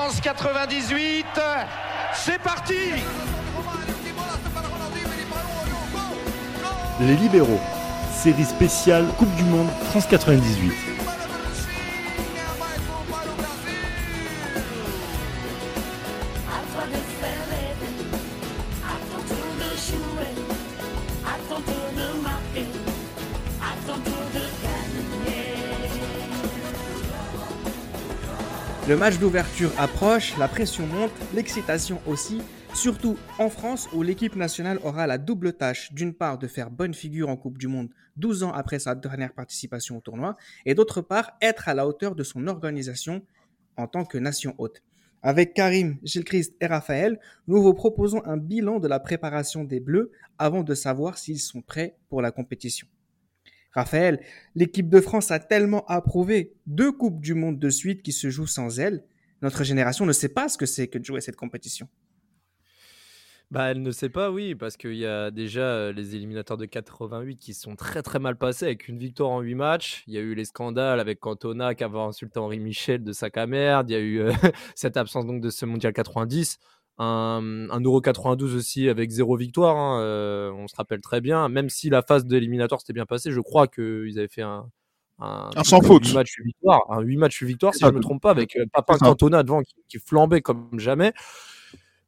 France 98, c'est parti Les libéraux, série spéciale Coupe du Monde France 98. Le match d'ouverture approche, la pression monte, l'excitation aussi, surtout en France où l'équipe nationale aura la double tâche d'une part de faire bonne figure en Coupe du Monde 12 ans après sa dernière participation au tournoi et d'autre part être à la hauteur de son organisation en tant que nation hôte. Avec Karim, Gilles Christ et Raphaël, nous vous proposons un bilan de la préparation des Bleus avant de savoir s'ils sont prêts pour la compétition. Raphaël, l'équipe de France a tellement approuvé deux Coupes du Monde de suite qui se jouent sans elle. Notre génération ne sait pas ce que c'est que de jouer cette compétition. Bah, elle ne sait pas, oui, parce qu'il y a déjà euh, les éliminateurs de 88 qui sont très très mal passés avec une victoire en 8 matchs. Il y a eu les scandales avec Cantona qui avait insulté Henri Michel de sa caméra. Il y a eu euh, cette absence donc de ce mondial 90 un, un Euro 92 aussi avec zéro victoire. Hein, euh, on se rappelle très bien. Même si la phase d'éliminatoire s'était bien passée, je crois qu'ils avaient fait un, un, un sans faute. 8 matchs 8 victoires. Un 8 matchs 8 victoires, si je ne me trompe pas, avec euh, Papa Cantona devant qui, qui, flambait comme jamais.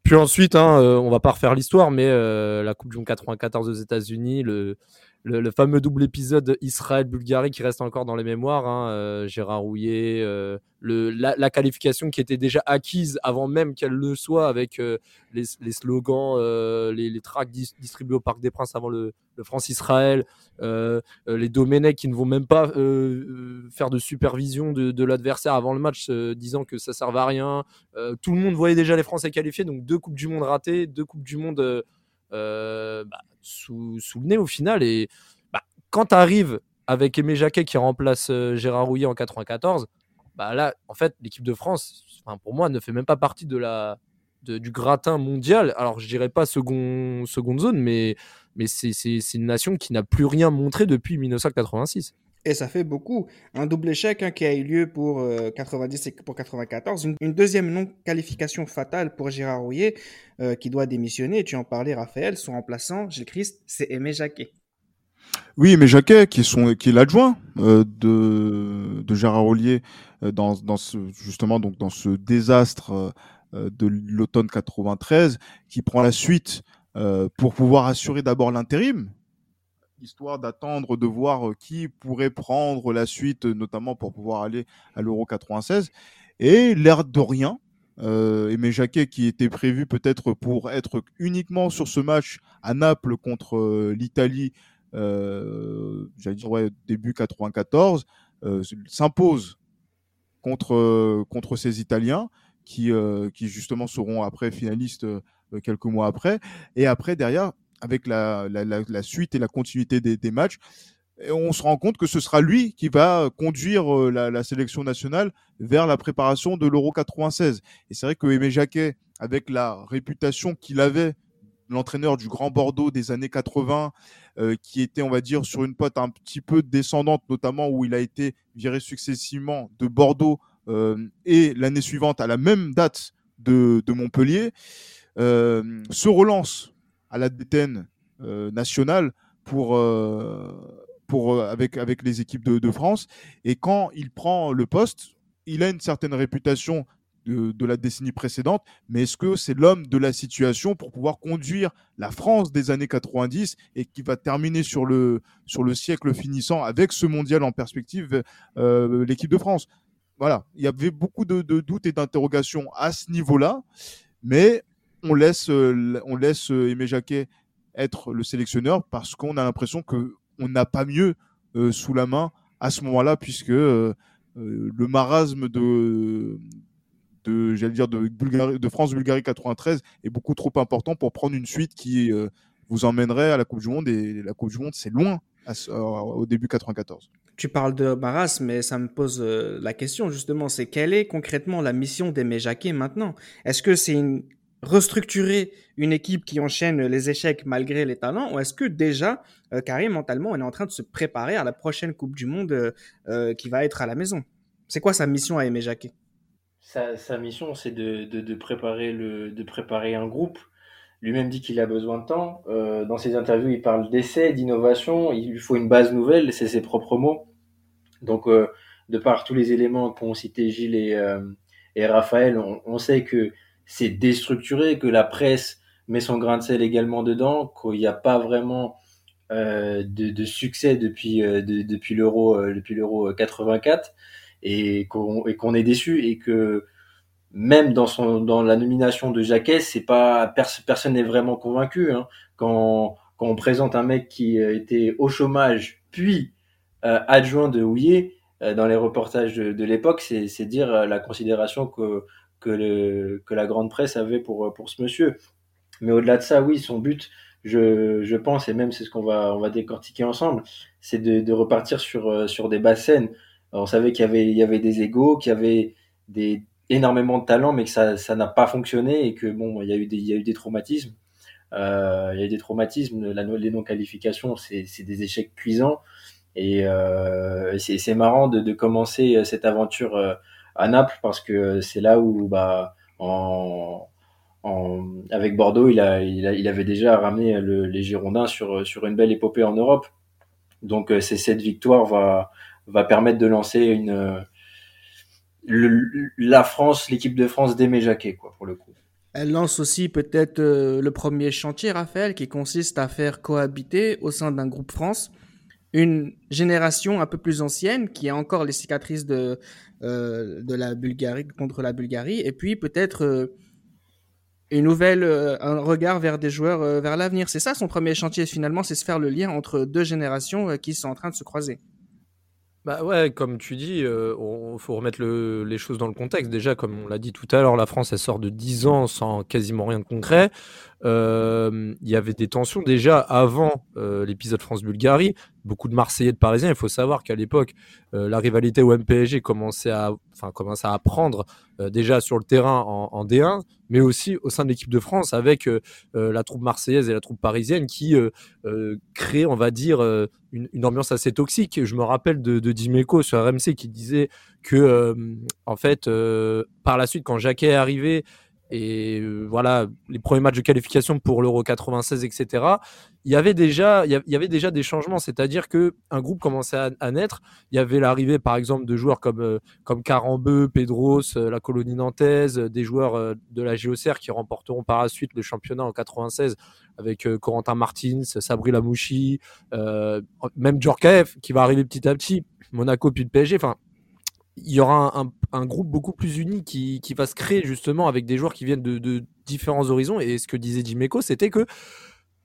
Puis ensuite, hein, euh, on va pas refaire l'histoire, mais euh, la Coupe du Monde 94 aux États-Unis, le, le, fameux double épisode Israël-Bulgarie qui reste encore dans les mémoires, hein, euh, Gérard Rouillet, euh, la, qualification qui était déjà acquise avant même qu'elle le soit avec euh, les, slogans, les, les tracts dis, distribués au Parc des Princes avant le, France-Israël, les Domenech qui ne vont même pas faire de supervision de, l'adversaire avant le match, disant que ça servait à rien. tout le monde voyait déjà les Français qualifiés, donc deux Coupes du Monde ratées, deux Coupes du Monde euh, bah, sous, le nez au final. Et bah, quand tu arrives avec Aimé Jacquet qui remplace euh, Gérard Rouillet en 94, bah là, en fait, l'équipe de France, pour moi, ne fait même pas partie de la, du gratin mondial. Alors, je dirais pas second, seconde zone, mais, mais c'est une nation qui n'a plus rien montré depuis 1986. Et ça fait beaucoup. Un double échec hein, qui a eu lieu pour euh, 90 et pour 94. Une, deuxième non-qualification fatale pour Gérard Rouillet euh, qui doit démissionner. Tu en parlais, Raphaël. Son remplaçant, Gilles Christ, c'est Aimé Jacquet. Oui, Aimé Jacquet, qui est, son, qui est l'adjoint euh, de, Gérard Rouillet euh, dans, ce, désastre euh, de l'automne 93, qui prend la suite euh, pour pouvoir assurer d'abord l'intérim, histoire d'attendre de voir qui pourrait prendre la suite, notamment pour pouvoir aller à l'Euro 96. Et l'air de rien, euh, Aimé Jacquet qui était prévu peut-être pour être uniquement sur ce match à Naples contre euh, l'Italie, euh, j'allais dire ouais, début 94, euh, s'impose contre contre ces Italiens qui qui justement seront après finalistes quelques mois après. Et après derrière avec la, suite et la continuité des, matchs. On se rend compte que ce sera lui qui va conduire euh, la, sélection nationale vers la préparation de l'Euro 96. Et c'est vrai que Aimé Jacquet, avec la réputation qu'il avait, l'entraîneur du Grand Bordeaux des années 80, euh, qui était, on va dire, sur une pote un petit peu descendante, notamment où il a été viré successivement de Bordeaux euh, et l'année suivante à la même date de, Montpellier, se relance à la détaine euh, nationale pour, euh, pour, avec, avec les équipes de, France. Et quand il prend le poste, il a une certaine réputation de, de la décennie précédente, mais est-ce que c'est l'homme de la situation pour pouvoir conduire la France des années 90 et qui va terminer sur le, sur le siècle finissant avec ce mondial en perspective, euh, l'équipe de France? Voilà, il y avait beaucoup de doutes et d'interrogations à ce niveau-là, mais on laisse, euh, on laisse Aimé Jacquet être le sélectionneur parce qu'on a l'impression que on n'a pas mieux euh, sous la main à ce moment-là puisque euh, le marasme de de j'allais dire de de France Bulgarie 93 est beaucoup trop important pour prendre une suite qui euh, vous emmènerait à la Coupe du Monde et la Coupe du Monde c'est loin au début 94. Tu parles de marasme, mais ça me pose la question justement, c'est quelle est concrètement la mission d'Aimé Jacquet maintenant? Est-ce que c'est une restructurer une équipe qui enchaîne les échecs malgré les talents ou est-ce que déjà, euh, Karim, mentalement, on est en train de se préparer à la prochaine Coupe du Monde euh, qui va être à la maison? C'est quoi sa mission à Aimé Jacquet? Sa, mission, c'est de, préparer le, de préparer un groupe. Lui-même dit qu'il a besoin de temps. Euh, dans ses interviews, il parle d'essai, d'innovation. Il lui faut une base nouvelle, c'est ses propres mots. Donc, euh, de par tous les éléments qu'ont cité Gilles et, euh, et Raphaël, on, sait que c'est déstructuré, que la presse met son grain de sel également dedans, qu'il n'y a pas vraiment euh, de, succès depuis, euh, depuis l'euro depuis l'euro 84 et qu'on qu'on est déçu et que même dans son dans la nomination de Jacquet, c'est pas personne n'est vraiment convaincu hein. quand quand on présente un mec qui était au chômage puis euh, adjoint de Houillet euh, dans les reportages de, l'époque, c'est dire euh, la considération que que, le, que la grande presse avait pour pour ce monsieur. Mais au-delà de ça, oui, son but, je, je pense, et même c'est ce qu'on va on va décortiquer ensemble, c'est de, repartir sur sur des basses on savait qu'il y avait, il y avait des égaux, qu'il y avait des, énormément de talent, mais que ça, ça n'a pas fonctionné et que bon, il y a eu des, il y a eu des traumatismes. Euh, il y a eu des traumatismes. La, les non-qualifications, c'est, des échecs cuisants. Et euh, c'est, marrant de, de, commencer cette aventure euh, à Naples parce que c'est là où, bah, en, avec Bordeaux, il, a, il, avait déjà ramené le, les Girondins sur, sur une belle épopée en Europe. Donc, c'est cette victoire va, va permettre de lancer une la France, l'équipe de France d'Aimé Jacquet, quoi, pour le coup. Elle lance aussi peut-être euh, le premier chantier, Raphaël, qui consiste à faire cohabiter au sein d'un groupe France une génération un peu plus ancienne qui a encore les cicatrices de, euh, de la Bulgarie contre la Bulgarie, et puis peut-être euh, une nouvelle, un regard vers des joueurs vers l'avenir. C'est ça son premier chantier finalement, c'est se faire le lien entre deux générations qui sont en train de se croiser. Bah ouais, comme tu dis, il euh, faut remettre les choses dans le contexte. Déjà, comme on l'a dit tout à l'heure, la France, elle sort de 10 ans sans quasiment rien de concret. Euh, il y avait des tensions déjà avant euh, l'épisode France-Bulgarie. Beaucoup de Marseillais, de Parisiens. Il faut savoir qu'à l'époque, la rivalité au MPSG commençait à, enfin, commençait à prendre déjà sur le terrain en, D1, mais aussi au sein de l'équipe de France avec la troupe marseillaise et la troupe parisienne qui créent, on va dire, une, une, ambiance assez toxique. Je me rappelle de, de Dimeco sur RMC qui disait que, en fait, par la suite, quand Jacquet est arrivé, et euh, voilà les premiers matchs de qualification pour l'Euro 96 etc il y avait déjà il y avait déjà des changements. C'est-à-dire que un groupe commençait à, naître. Il y avait l'arrivée par exemple de joueurs comme euh, comme Carambeu Pedros euh, la colonie nantaise des joueurs de la GOCR qui remporteront par la suite le championnat en 96 avec Corentin Martins Sabri Lamouchi même Djorkaeff qui va arriver petit à petit Monaco puis le PSG enfin il y aura un, groupe beaucoup plus uni qui, qui, va se créer justement avec des joueurs qui viennent de, différents horizons. Et ce que disait Jiméco, c'était que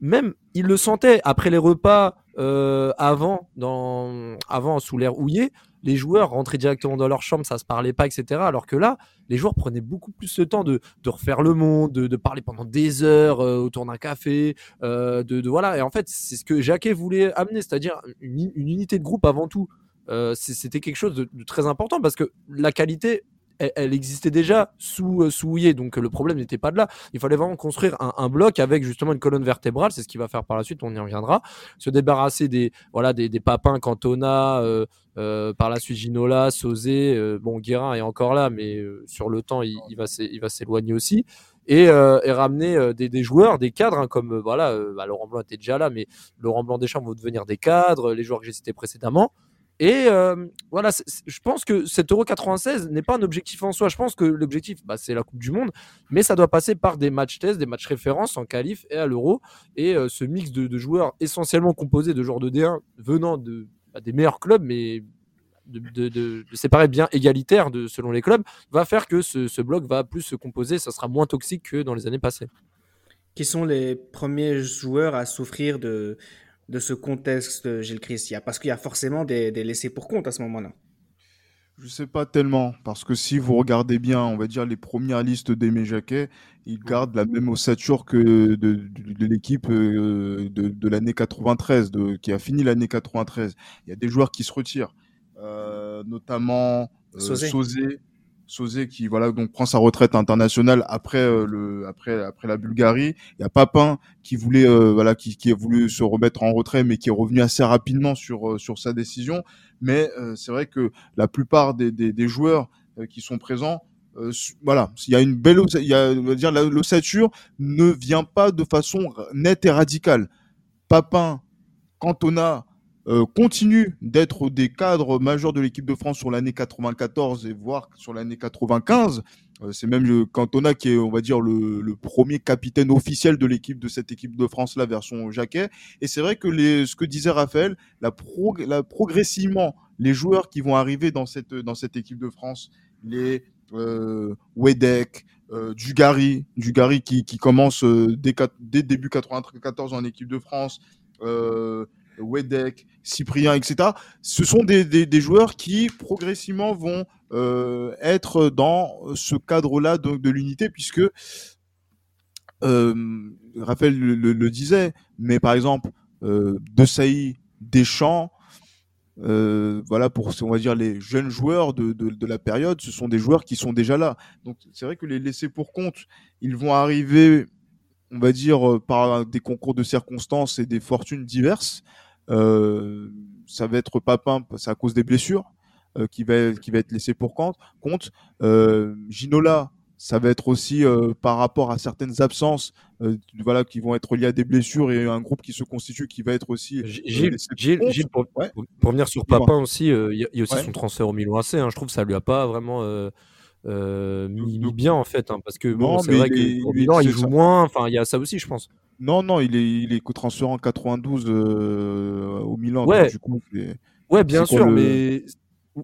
même il le sentait après les repas euh, avant, dans, avant sous l'air houillé, les joueurs rentraient directement dans leur chambre, ça se parlait pas, etc. Alors que là, les joueurs prenaient beaucoup plus le temps de, de refaire le monde, de, de parler pendant des heures euh, autour d'un café, euh, de, de, voilà. Et en fait, c'est ce que Jacquet voulait amener, c'est-à-dire une, unité de groupe avant tout. Euh, c'était quelque chose de, très important parce que la qualité, elle, existait déjà sous euh, sous donc le problème n'était pas de là. Il fallait vraiment construire un, bloc avec justement une colonne vertébrale, c'est ce qu'il va faire par la suite, on y reviendra. Se débarrasser des voilà des, des papins Cantona, euh, par la suite Ginola, Sauzé, bon Guérin est encore là, mais sur le temps il, il va s'éloigner aussi. Et, et, ramener des, des, joueurs, des cadres, hein, comme voilà, bah, Laurent Blanc était déjà là, mais Laurent Blanc Deschamps vont devenir des cadres, les joueurs que j'ai cités précédemment. Et euh, voilà, je pense que cet Euro 96 n'est pas un objectif en soi. Je pense que l'objectif, bah, c'est la Coupe du Monde, mais ça doit passer par des matchs tests, des matchs références en qualif et à l'Euro. Et euh, ce mix de, joueurs essentiellement composés de joueurs de D1 venant de, bah, des meilleurs clubs, mais de, de, séparer bien égalitaire de, selon les clubs, va faire que ce bloc va plus se composer. Ça sera moins toxique que dans les années passées. Qui sont les premiers joueurs à souffrir de, de ce contexte, Gilles Christia Parce qu'il y a forcément des, des laissés pour compte à ce moment-là. Je sais pas tellement, parce que si vous regardez bien, on va dire les premières listes d'Aimé Jacquet, il garde la même ossature que de, de, l'équipe euh, de, de l'année 93, de, qui a fini l'année 93. Il y a des joueurs qui se retirent, euh, notamment euh, Sauzé, Sauzé qui voilà donc prend sa retraite internationale après euh, le après après la Bulgarie. Il y a Papin qui voulait euh, voilà qui, qui a voulu se remettre en retrait mais qui est revenu assez rapidement sur euh, sur sa décision. Mais c'est vrai que la plupart des, des, des joueurs qui sont présents euh, voilà, il y a une belle, il y a, on va dire, l'ossature ne vient pas de façon nette et radicale. Papin, Cantona euh, continue d'être des cadres majeurs de l'équipe de France sur l'année 94 et voire sur l'année 95. Euh, c'est même Cantona qui est, on va dire, le, premier capitaine officiel de l'équipe de cette équipe de France là, version Jacquet. Et c'est vrai que ce que disait Raphaël, la, pro, la progressivement, les joueurs qui vont arriver dans cette dans cette équipe de France, les euh, Wedek, euh, Dugarry, Dugarry qui, qui commence euh, dès, dès début 94 en équipe de France, Wedek, Cyprien, etc. Ce sont des, joueurs qui progressivement vont euh, être dans ce cadre-là de, l'unité, puisque euh, Raphaël le, disait, mais par exemple, euh, De Sailly, Deschamps, voilà pour on va les jeunes joueurs de, de, la période ce sont des joueurs qui sont déjà là donc c'est vrai que les laissés pour compte ils vont arriver on va dire par des concours de circonstances et des fortunes diverses ça va être Papin c'est à cause des blessures euh, qui va qui va être laissé pour compte compte euh, Ginola ça va être aussi euh, par rapport à certaines absences euh, voilà, qui vont être liées à des blessures et un groupe qui se constitue qui va être aussi. Euh, Gilles, Gilles, Gilles pour, ouais. pour, venir sur Papin aussi, il euh, y, y, a aussi ouais. son transfert au Milan AC. Hein, je trouve que ça lui a pas vraiment mis, bien en fait, hein, parce que bon, c'est vrai qu'au Milan il joue ça. moins. Enfin, il y a ça aussi, je pense. Non, non, il est, il est transféré en 92 au Milan. Ouais, donc, du coup, ouais, bien sûr, le... mais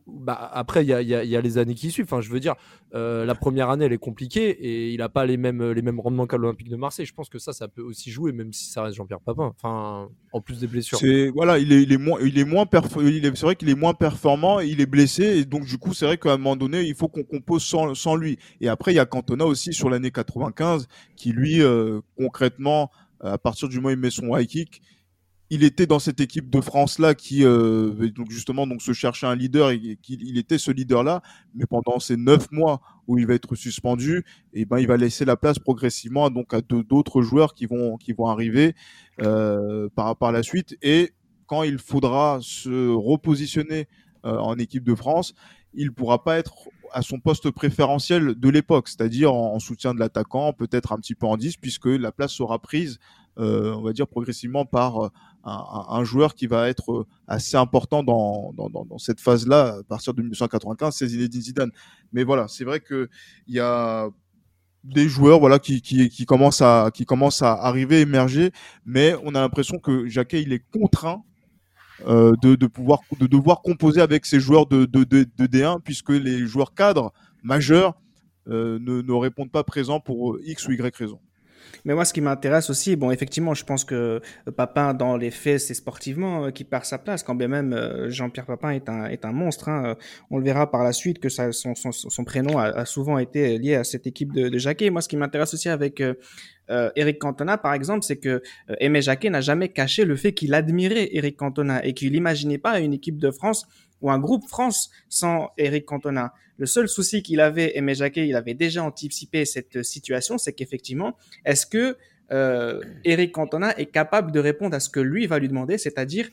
bah, après, il y a, y, a, y a, les années qui suivent. Enfin, je veux dire, euh, la première année, elle est compliquée et il n'a pas les mêmes, les mêmes rendements qu'à l'Olympique de Marseille. Je pense que ça, ça peut aussi jouer, même si ça reste Jean-Pierre Papin. Enfin, en plus des blessures. C'est voilà, il est, il est moins, il est moins c'est vrai qu'il est moins performant, il est blessé et donc du coup, c'est vrai qu'à un moment donné, il faut qu'on compose sans, sans lui. Et après, il y a Cantona aussi sur l'année 95 qui lui, euh, concrètement, à partir du moment où il met son high kick, il était dans cette équipe de France là qui euh, donc justement donc se cherchait un leader et qu'il il était ce leader là mais pendant ces neuf mois où il va être suspendu et ben il va laisser la place progressivement donc à d'autres joueurs qui vont qui vont arriver euh, par par la suite. Et quand il faudra se repositionner euh, en équipe de France il pourra pas être à son poste préférentiel de l'époque, c'est-à-dire en, en, soutien de l'attaquant, peut-être un petit peu en 10, puisque la place sera prise, euh, on va dire, progressivement par un, un, joueur qui va être assez important dans, cette phase-là, à partir de 1995, c'est Zinedine Zidane. Mais voilà, c'est vrai qu'il y a des joueurs voilà qui commencent à qui commencent à arriver émerger mais on a l'impression que Jacquet il est contraint euh, de, pouvoir de devoir composer avec ces joueurs de, de, de, de D1 puisque les joueurs cadres majeurs euh, ne, ne répondent pas présents pour X ou Y raison. Mais moi, ce qui m'intéresse aussi, bon, effectivement, je pense que Papin, dans les faits, c'est sportivement euh, qui perd sa place, quand bien même euh, Jean-Pierre Papin est un, est un monstre. Hein. On le verra par la suite que son, son, son prénom a, souvent été lié à cette équipe de, de Jacquet. Moi, ce qui m'intéresse aussi avec euh, Eric Cantona, par exemple, c'est que euh, Aimé Jacquet n'a jamais caché le fait qu'il admirait Eric Cantona et qu'il n'imaginait pas une équipe de France ou un groupe France sans Eric Cantona. Le seul souci qu'il avait, Aimé Jacquet, il avait déjà anticipé cette situation, c'est qu'effectivement, est-ce que euh, Eric Cantona est capable de répondre à ce que lui va lui demander, c'est-à-dire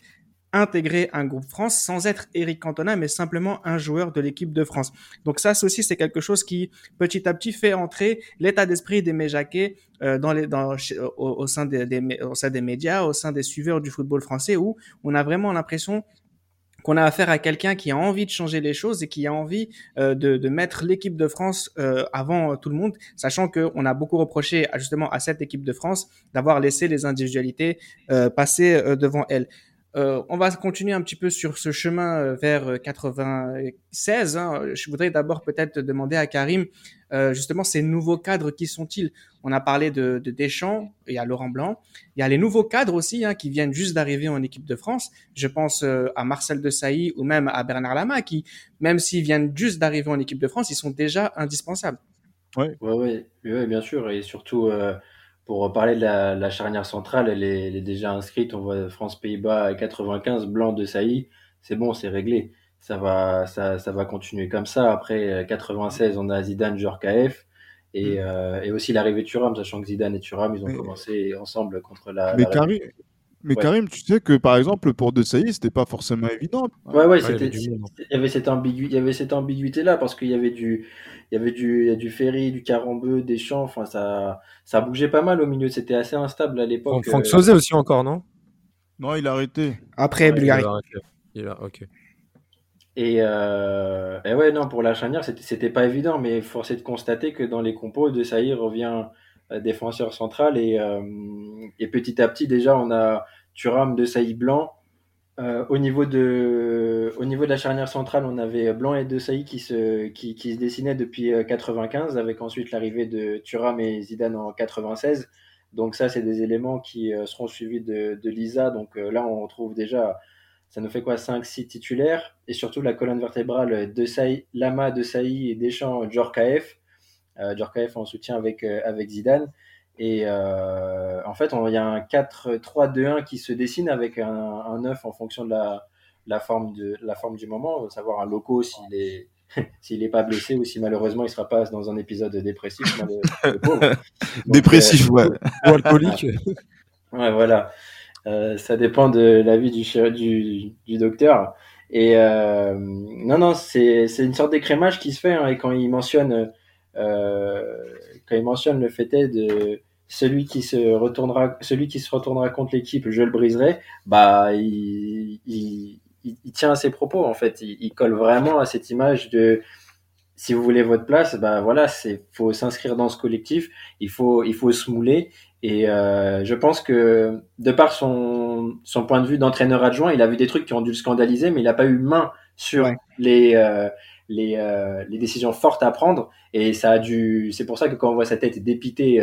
intégrer un groupe France sans être Eric Cantona, mais simplement un joueur de l'équipe de France. Donc ça, aussi, c'est quelque chose qui, petit à petit, fait entrer l'état d'esprit d'Aimé Jacquet euh, dans les, des, des, au sein des médias, au sein des suiveurs du football français, où on a vraiment l'impression qu'on a affaire à quelqu'un qui a envie de changer les choses et qui a envie euh, de, de, mettre l'équipe de France euh, avant tout le monde, sachant qu'on a beaucoup reproché justement à cette équipe de France d'avoir laissé les individualités euh, passer euh, devant elle. Euh, on va continuer un petit peu sur ce chemin euh, vers 96. Hein. Je voudrais d'abord peut-être demander à Karim, euh, justement, ces nouveaux cadres, qui sont-ils? On a parlé de, de, Deschamps, il y a Laurent Blanc, il y a les nouveaux cadres aussi hein, qui viennent juste d'arriver en équipe de France. Je pense euh, à Marcel Desailly ou même à Bernard Lama, qui, même s'ils viennent juste d'arriver en équipe de France, ils sont déjà indispensables. Oui, ouais, ouais, ouais, bien sûr, et surtout euh, pour parler de la, la charnière centrale, elle est, elle est, déjà inscrite. On voit France-Pays-Bas à 95, blanc de Sailly. C'est bon, c'est réglé. Ça va, ça, ça va continuer comme ça. Après 96, on a Zidane, Djorkaeff. Et, mmh. euh, et aussi l'arrivée de Thuram, sachant que Zidane et Thuram, ils ont mais, commencé ensemble contre la. Mais la Karim, Mais Karim, tu sais que par exemple pour De Sailly, c'était pas forcément évident. Ouais, ouais, c'était, il y avait cette ambiguïté, il y avait cette ambiguïté là parce qu'il y avait du, il y avait du, il y a du Ferry, du Carambeu, des champs, enfin ça, ça bougeait pas mal au milieu, c'était assez instable à l'époque. Franck Sauzet aussi encore, non? Non, il a arrêté. Après Bulgarie. Il a, ok. Et, euh, et, ouais, non, pour la charnière, c'était, c'était pas évident, mais force est de constater que dans les compos, De Sailly revient défenseur central et, euh, et petit à petit déjà on a Thuram de Sailly Blanc. Euh, au, niveau de, au niveau de la charnière centrale, on avait Blanc et De Sailly qui se, qui, se dessinaient depuis 95, avec ensuite l'arrivée de Thuram et Zidane en 96. Donc ça, c'est des éléments qui seront suivis de, Lisa. Donc là, on retrouve déjà, ça nous fait quoi 5-6 titulaires. Et surtout la colonne vertébrale de Saï, Lama, De Sailly et Deschamps, Djorkaeff. Euh, Djorkaeff en soutien avec, euh, avec Zidane. Et euh, en fait, il y a un 4-3-2-1 qui se dessine avec un, un 9 en fonction de la, la, forme, de, la forme du moment, savoir un loco s'il est s'il n'est pas blessé ou si malheureusement il sera pas dans un épisode dépressif. dépressif, ouais. Ou alcoolique. ouais, voilà. Euh, ça dépend de l'avis du, du, du docteur. Et euh, non, non, c'est une sorte d'écrémage qui se fait. Hein, et quand il mentionne euh, quand il mentionne le fait est de celui qui se retournera, celui qui se retournera contre l'équipe, je le briserai, bah, il, il, il, tient à ses propos, en fait. Il, il, colle vraiment à cette image de, si vous voulez votre place, bah voilà, c'est, faut s'inscrire dans ce collectif, il faut, il faut se mouler. Et euh, je pense que, de par son, son point de vue d'entraîneur adjoint, il a vu des trucs qui ont dû le scandaliser, mais il n'a pas eu main sur ouais. les, euh, les, euh, les, décisions fortes à prendre. Et ça a dû. C'est pour ça que quand on voit sa tête dépitée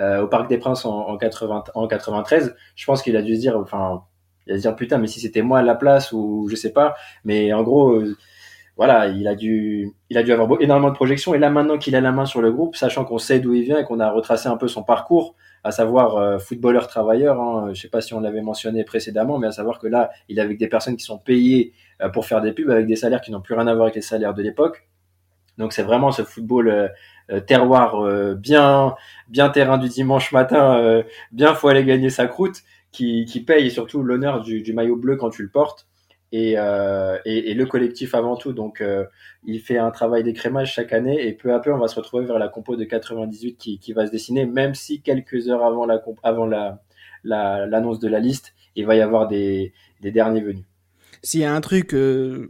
euh, au Parc des Princes en, en, 80, en 93, je pense qu'il a dû se dire, enfin, se dire putain, mais si c'était moi à la place ou je sais pas. Mais en gros, euh, voilà, il a dû, il a dû avoir énormément de projections. Et là, maintenant qu'il a la main sur le groupe, sachant qu'on sait d'où il vient et qu'on a retracé un peu son parcours, à savoir euh, footballeur travailleur. Hein, je sais pas si on l'avait mentionné précédemment, mais à savoir que là, il est avec des personnes qui sont payées pour faire des pubs avec des salaires qui n'ont plus rien à voir avec les salaires de l'époque. Donc c'est vraiment ce football euh, terroir bien bien terrain du dimanche matin, bien faut aller gagner sa croûte, qui, paye surtout l'honneur du, maillot bleu quand tu le portes et, euh, le collectif avant tout. Donc, euh, il fait un travail d'écrémage chaque année et peu à peu, on va se retrouver vers la compo de 98 qui, va se dessiner, même si quelques heures avant la avant la l'annonce la, de la liste, il va y avoir des, derniers venus. S'il y a un truc euh,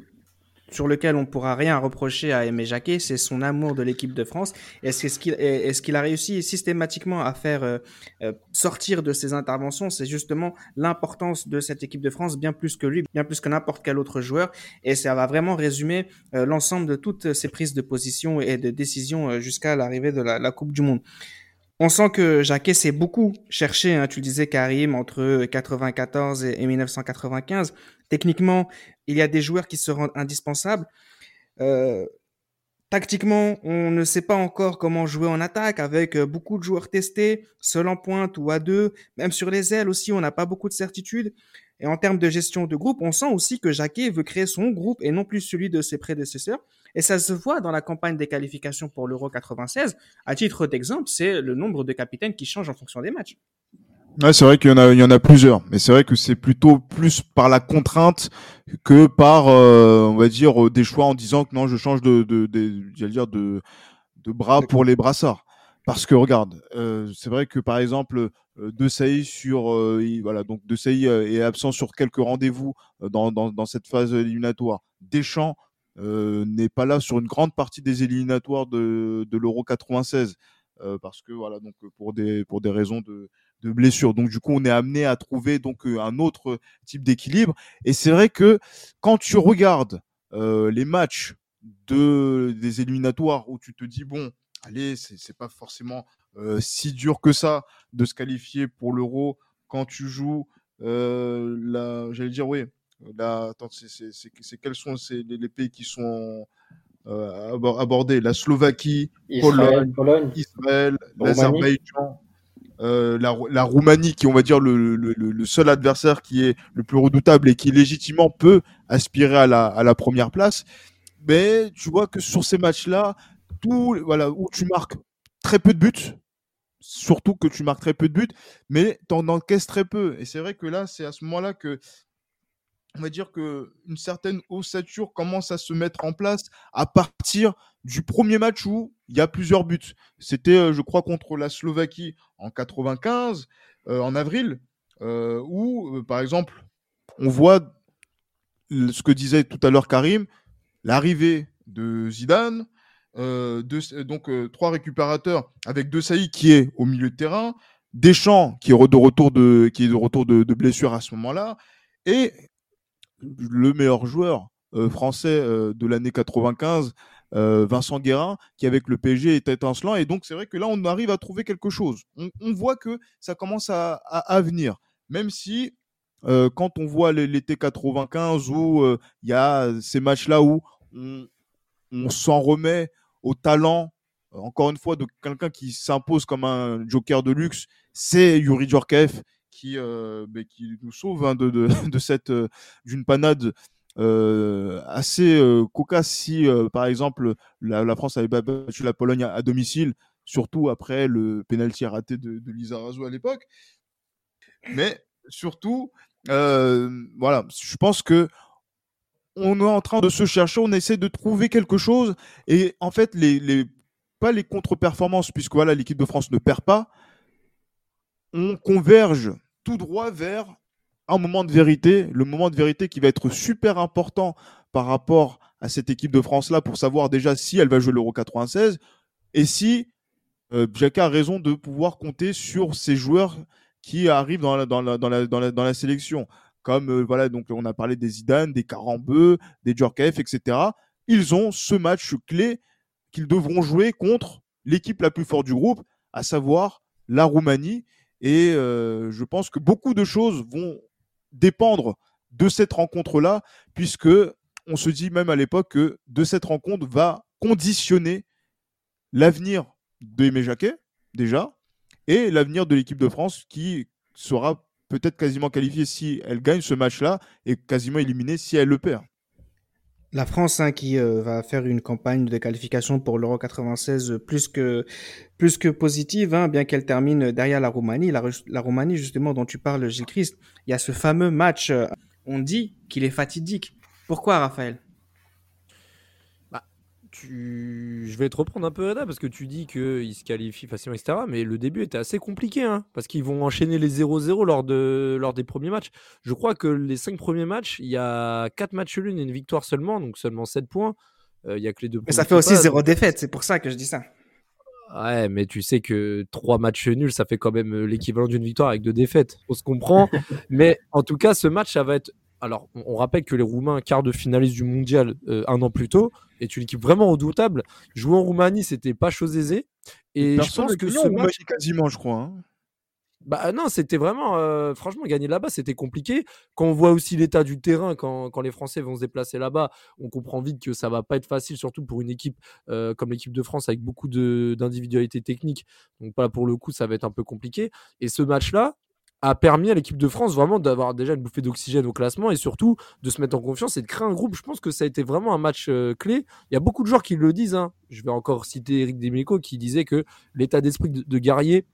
sur lequel on pourra rien reprocher à Aimé Jacquet, c'est son amour de l'équipe de France. Est-ce qu'il a réussi systématiquement à faire euh, euh, sortir de ses interventions C'est justement l'importance de cette équipe de France, bien plus que lui, bien plus que n'importe quel autre joueur. Et ça va vraiment résumer euh, l'ensemble de toutes ses prises de position et de décision jusqu'à l'arrivée de la Coupe du Monde. On sent que Jacquet s'est beaucoup cherché, hein, tu disais Karim, entre 94 et 1995. Techniquement, il y a des joueurs qui se rendent indispensables. Euh, tactiquement, on ne sait pas encore comment jouer en attaque avec beaucoup de joueurs testés, seul en pointe ou à deux. Même sur les ailes aussi, on n'a pas beaucoup de certitude. Et en termes de gestion de groupe, on sent aussi que Jacquet veut créer son groupe et non plus celui de ses prédécesseurs. Et ça se voit dans la campagne des qualifications pour l'Euro 96. À titre d'exemple, c'est le nombre de capitaines qui change en fonction des matchs. Ouais, c'est vrai qu'il y en a, il y en a plusieurs, mais c'est vrai que c'est plutôt plus par la contrainte que par, euh, on va dire, des choix en disant que non, je change de, de, dire de, de bras pour les brassards. Parce que regarde, euh, c'est vrai que par exemple, De Sailly sur, euh, voilà, donc De est absent sur quelques rendez-vous dans, dans, cette phase éliminatoire. Deschamps euh, n'est pas là sur une grande partie des éliminatoires de, de l'Euro 96 euh, parce que voilà donc pour des pour des raisons de de blessures. Donc du coup, on est amené à trouver donc un autre type d'équilibre. Et c'est vrai que quand tu regardes euh, les matchs de des éliminatoires où tu te dis bon, allez, c'est pas forcément euh, si dur que ça de se qualifier pour l'Euro quand tu joues euh, la, j'allais dire oui. Là, attends, c'est quels sont les, les, pays qui sont euh, abordés? La Slovaquie, Israël, Pologne, Israël, l'Azerbaïdjan, euh, la, la, Roumanie, qui on va dire le, le, le, seul adversaire qui est le plus redoutable et qui légitimement peut aspirer à la, à la première place. Mais tu vois que sur ces matchs-là, tout, voilà, où tu marques très peu de buts, surtout que tu marques très peu de buts, mais tu en encaisses très peu. Et c'est vrai que là, c'est à ce moment-là que on va dire que une certaine ossature commence à se mettre en place à partir du premier match où il y a plusieurs buts. C'était, euh, je crois, contre la Slovaquie en 95, euh, en avril, euh, où, par exemple, on voit ce que disait tout à l'heure Karim, l'arrivée de Zidane, donc trois récupérateurs avec De Sailly qui est au milieu de terrain, Deschamps qui est de retour de, qui est de, retour de, blessure à ce moment-là, et le meilleur joueur euh, français euh, de l'année 95, euh, Vincent Guérin, qui avec le PSG est étincelant. Et donc c'est vrai que là, on arrive à trouver quelque chose. On, voit que ça commence à, à, venir. Même si quand on voit l'été 95 où il y a ces matchs-là où on s'en remet au talent, encore une fois, de quelqu'un qui s'impose comme un joker de luxe, c'est Yuri Djorkaeff qui, euh, qui nous sauve hein, de, de, de, cette euh, d'une panade euh, assez euh, cocasse si, par exemple, la, France avait battu la Pologne à, domicile, surtout après le pénalty raté de, de Lisa Razou à l'époque. Mais surtout, voilà, je pense que on est en train de se chercher, on essaie de trouver quelque chose, et en fait, les, pas les contre-performances, puisque voilà, l'équipe de France ne perd pas, on converge tout droit vers un moment de vérité, le moment de vérité qui va être super important par rapport à cette équipe de France-là pour savoir déjà si elle va jouer l'Euro 96 et si euh, a raison de pouvoir compter sur ces joueurs qui arrivent dans la sélection. Comme, euh, voilà, donc on a parlé des Zidane, des Carambeu, des Djorkaeff, etc. Ils ont ce match clé qu'ils devront jouer contre l'équipe la plus forte du groupe, à savoir la Roumanie. Et euh, je pense que beaucoup de choses vont dépendre de cette rencontre-là, puisque on se dit même à l'époque que de cette rencontre va conditionner l'avenir de Aimé Jacquet, déjà, et l'avenir de l'équipe de France qui sera peut-être quasiment qualifiée si elle gagne ce match-là et quasiment éliminée si elle le perd. La France hein, qui euh, va faire une campagne de qualification pour l'Euro 96 plus que plus que positive, hein, bien qu'elle termine derrière la Roumanie. La, la, Roumanie justement dont tu parles, Gilles Christ, il y a ce fameux match. Euh, on dit qu'il est fatidique. Pourquoi, Raphaël? Je vais te reprendre un peu, Reda, parce que tu dis qu'ils se qualifient facilement, etc. Mais le début était assez compliqué, hein, parce qu'ils vont enchaîner les 0-0 lors, de... lors des premiers matchs. Je crois que les 5 premiers matchs, il y a 4 matchs nuls et une victoire seulement, donc seulement 7 points. Euh, il y a que les deux Mais ça fait aussi 0 défaite, c'est pour ça que je dis ça. Ouais, mais tu sais que 3 matchs nuls, ça fait quand même euh, l'équivalent d'une victoire avec deux défaites. On se comprend. mais en tout cas, ce match, ça va être alors, on, rappelle que les Roumains, quart de finaliste du mondial euh, un an plus tôt, est une équipe vraiment redoutable. Jouer en Roumanie, c'était pas chose aisée. Et je pense que ce match... quasiment, je crois. Hein. Bah non, c'était vraiment, euh, franchement, gagner là-bas, c'était compliqué. Quand on voit aussi l'état du terrain, quand, les Français vont se déplacer là-bas, on comprend vite que ça va pas être facile, surtout pour une équipe euh, comme l'équipe de France avec beaucoup d'individualité technique. Donc là, pour le coup, ça va être un peu compliqué. Et ce match-là, a permis à l'équipe de France vraiment d'avoir déjà une bouffée d'oxygène au classement et surtout de se mettre en confiance et de créer un groupe. Je pense que ça a été vraiment un match euh, clé. Il y a beaucoup de joueurs qui le disent. Hein. Je vais encore citer Eric Demilico qui disait que l'état d'esprit de, de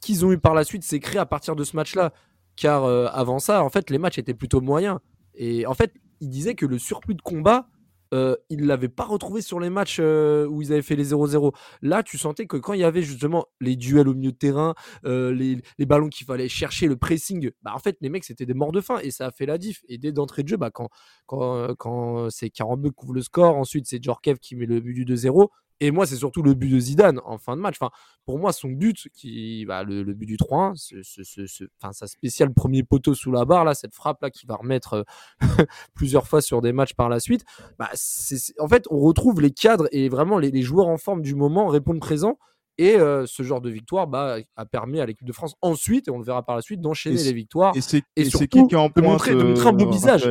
qu'ils ont eu par la suite s'est créé à partir de ce match-là. Car euh, avant ça, en fait, les matchs étaient plutôt moyens. Et en fait, il disait que le surplus de combat euh, il ne l'avait pas retrouvé sur les matchs euh, où ils avaient fait les 0-0. Là, tu sentais que quand il y avait justement les duels au milieu de terrain, euh, les, ballons qu'il fallait chercher, le pressing, bah, en fait, les mecs, c'était des morts de faim et ça a fait la diff. Et dès d'entrée de jeu, bah, quand, quand, quand c'est 42 qui couvre le score, ensuite c'est Djorkev qui met le but du 2-0, et moi, c'est surtout le but de Zidane en fin de match. Enfin, pour moi, son but, qui, bah, le, but du 3-1, ce, enfin, sa spéciale premier poteau sous la barre, là, cette frappe-là qui va remettre euh, plusieurs fois sur des matchs par la suite, bah, en fait, on retrouve les cadres et vraiment les, joueurs en forme du moment répondent présents. Et euh, ce genre de victoire bah, a permis à l'équipe de France ensuite, et on le verra par la suite, d'enchaîner les victoires. Et c'est qui qui est en pointe, de montrer, de montrer un beau euh, visage.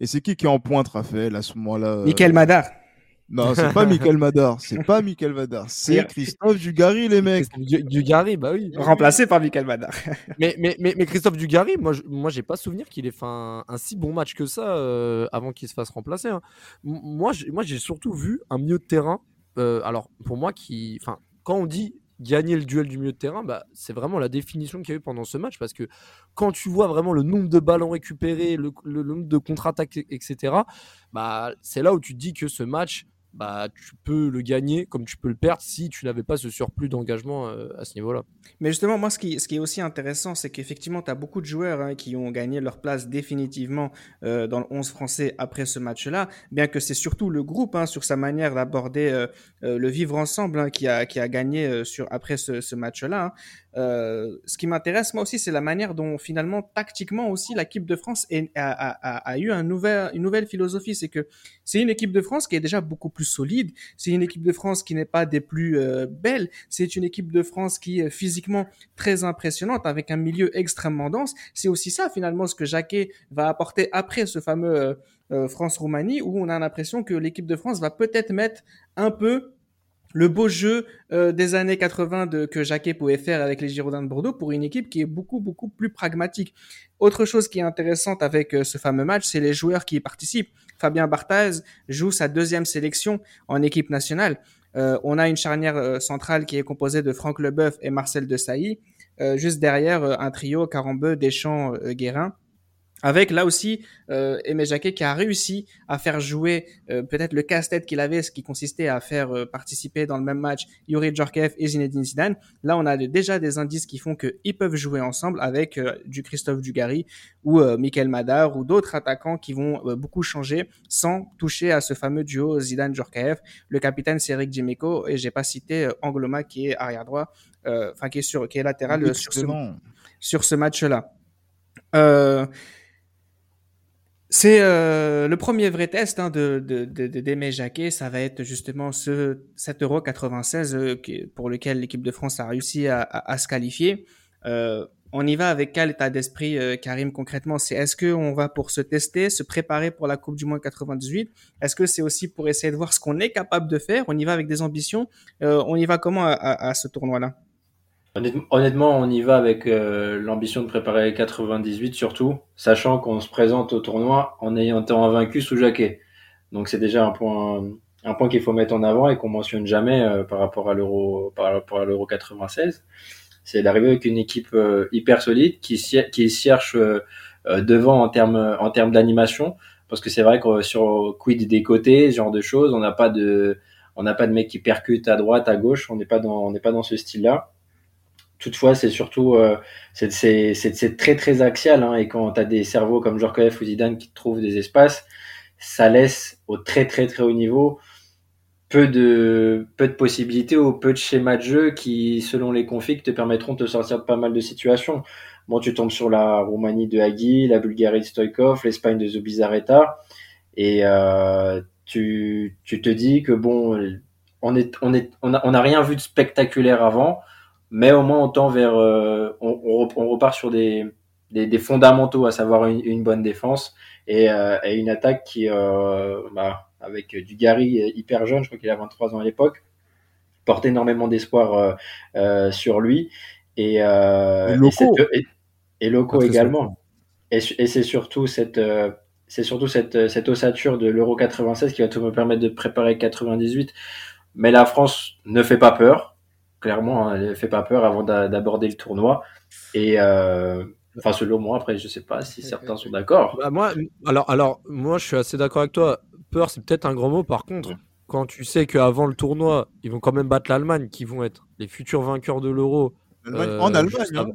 Et c'est qui qui est en pointe, Raphaël, à ce moment-là Michael Madar. Non, c'est pas Michael Madar, c'est pas Michael Madar, c'est Christophe Dugarry, les mecs. Dugarry, bah oui. Remplacé par Michael Madar. mais, mais, mais, mais, Christophe Dugarry, moi, moi j'ai pas souvenir qu'il ait fait un, si bon match que ça euh, avant qu'il se fasse remplacer. Hein. Moi, j'ai surtout vu un milieu de terrain. Euh, alors, pour moi, qui, enfin, quand on dit gagner le duel du milieu de terrain, bah, c'est vraiment la définition qu'il y a eu pendant ce match. Parce que quand tu vois vraiment le nombre de ballons récupérés, le, le nombre de contre-attaques, etc., bah, c'est là où tu te dis que ce match, bah, tu peux le gagner comme tu peux le perdre si tu n'avais pas ce surplus d'engagement euh, à ce niveau-là. Mais justement, moi, ce qui, est aussi intéressant, c'est qu'effectivement, tu as beaucoup de joueurs hein, qui ont gagné leur place définitivement euh, dans le 11 français après ce match-là, bien que c'est surtout le groupe, hein, sur sa manière d'aborder euh, le vivre ensemble, hein, qui, a, qui a gagné sur, après ce, ce match-là. Ce qui m'intéresse moi aussi, c'est la manière dont finalement tactiquement aussi l'équipe de France a, eu un nouvel, une nouvelle philosophie. C'est que c'est une équipe de France qui est déjà beaucoup plus solide. C'est une équipe de France qui n'est pas des plus euh, belles. C'est une équipe de France qui est physiquement très impressionnante avec un milieu extrêmement dense. C'est aussi ça finalement ce que Jacquet va apporter après ce fameux euh, France-Roumanie où on a l'impression que l'équipe de France va peut-être mettre un peu le beau jeu euh, des années 80 de, que Jacquet pouvait faire avec les Girondins de Bordeaux pour une équipe qui est beaucoup, beaucoup plus pragmatique. Autre chose qui est intéressante avec euh, ce fameux match, c'est les joueurs qui y participent. Fabien Barthez joue sa deuxième sélection en équipe nationale. Euh, on a une charnière centrale qui est composée de Franck Leboeuf et Marcel Desailly. juste derrière, un trio Carambeu, Deschamps, Guérin. Avec là aussi euh, Aimé Jacquet qui a réussi à faire jouer euh, peut-être le casse-tête qu'il avait, ce qui consistait à faire euh, participer dans le même match Yuri Djorkaeff et Zinedine Zidane. Là, on a déjà des indices qui font qu'ils peuvent jouer ensemble avec euh, du Christophe Dugarry ou Michael Madar ou d'autres attaquants qui vont beaucoup changer sans toucher à ce fameux duo Zidane-Djorkaeff. Le capitaine, c'est Eric Dimeco et j'ai pas cité Angloma qui est arrière droit, enfin qui est sur, qui est latéral sur ce, sur ce match-là. Euh, c'est euh, le premier vrai test hein, de, de, de, Jacquet. Ça va être justement ce 7,96€ euh, pour lequel l'équipe de France a réussi à, à, se qualifier. Euh, on y va avec quel état d'esprit, euh, Karim, concrètement? C'est est-ce qu'on va pour se tester, se préparer pour la Coupe du Monde 98 Est-ce que c'est aussi pour essayer de voir ce qu'on est capable de faire? On y va avec des ambitions. On y va comment à, à ce tournoi-là? Honnêtement, on y va avec euh, l'ambition de préparer 98 surtout, sachant qu'on se présente au tournoi en ayant été vaincu sous Jacquet. Donc c'est déjà un point, un point qu'il faut mettre en avant et qu'on mentionne jamais euh, par rapport à l'euro, par rapport à l'euro 96. C'est d'arriver avec une équipe euh, hyper solide qui, qui cherche devant en termes en termes d'animation, parce que c'est vrai que sur quid des côtés, ce genre de choses, on n'a pas de on n'a pas de mec qui percute à droite, à gauche, on n'est pas dans on n'est pas dans ce style-là. Toutefois, c'est surtout euh, c'est très très axial hein, et quand tu as des cerveaux comme Djorkaeff ou Zidane qui trouvent des espaces, ça laisse au très très très haut niveau peu de peu de possibilités ou peu de schémas de jeu qui, selon les configs, te permettront de sortir de pas mal de situations. Bon, tu tombes sur la Roumanie de Hagi, la Bulgarie de Stoikov, l'Espagne de Zubizarreta, et euh, tu, tu te dis que bon, on est on est on a, on a rien vu de spectaculaire avant mais au moins on tend vers, euh, on, on, repart sur des, des, des, fondamentaux, à savoir une, une bonne défense et, euh, et, une attaque qui, euh, bah, avec du Gary hyper jeune, je crois qu'il a 23 ans à l'époque, porte énormément d'espoir euh, sur lui et, et locaux, et, et locaux également. Et, c'est surtout cette c'est surtout cette, cette ossature de l'Euro 96 qui va tout me permettre de préparer 98. Mais la France ne fait pas peur clairement, hein, elle fait pas peur avant d'aborder le tournoi. Et euh, enfin, selon moi, après, je sais pas si certains sont d'accord. Bah, moi, alors, alors, moi, je suis assez d'accord avec toi. Peur, c'est peut-être un grand mot. Par contre, quand tu sais qu'avant le tournoi, ils vont quand même battre l'Allemagne, qui vont être les futurs vainqueurs de l'Euro. Euh, en Allemagne. Hein.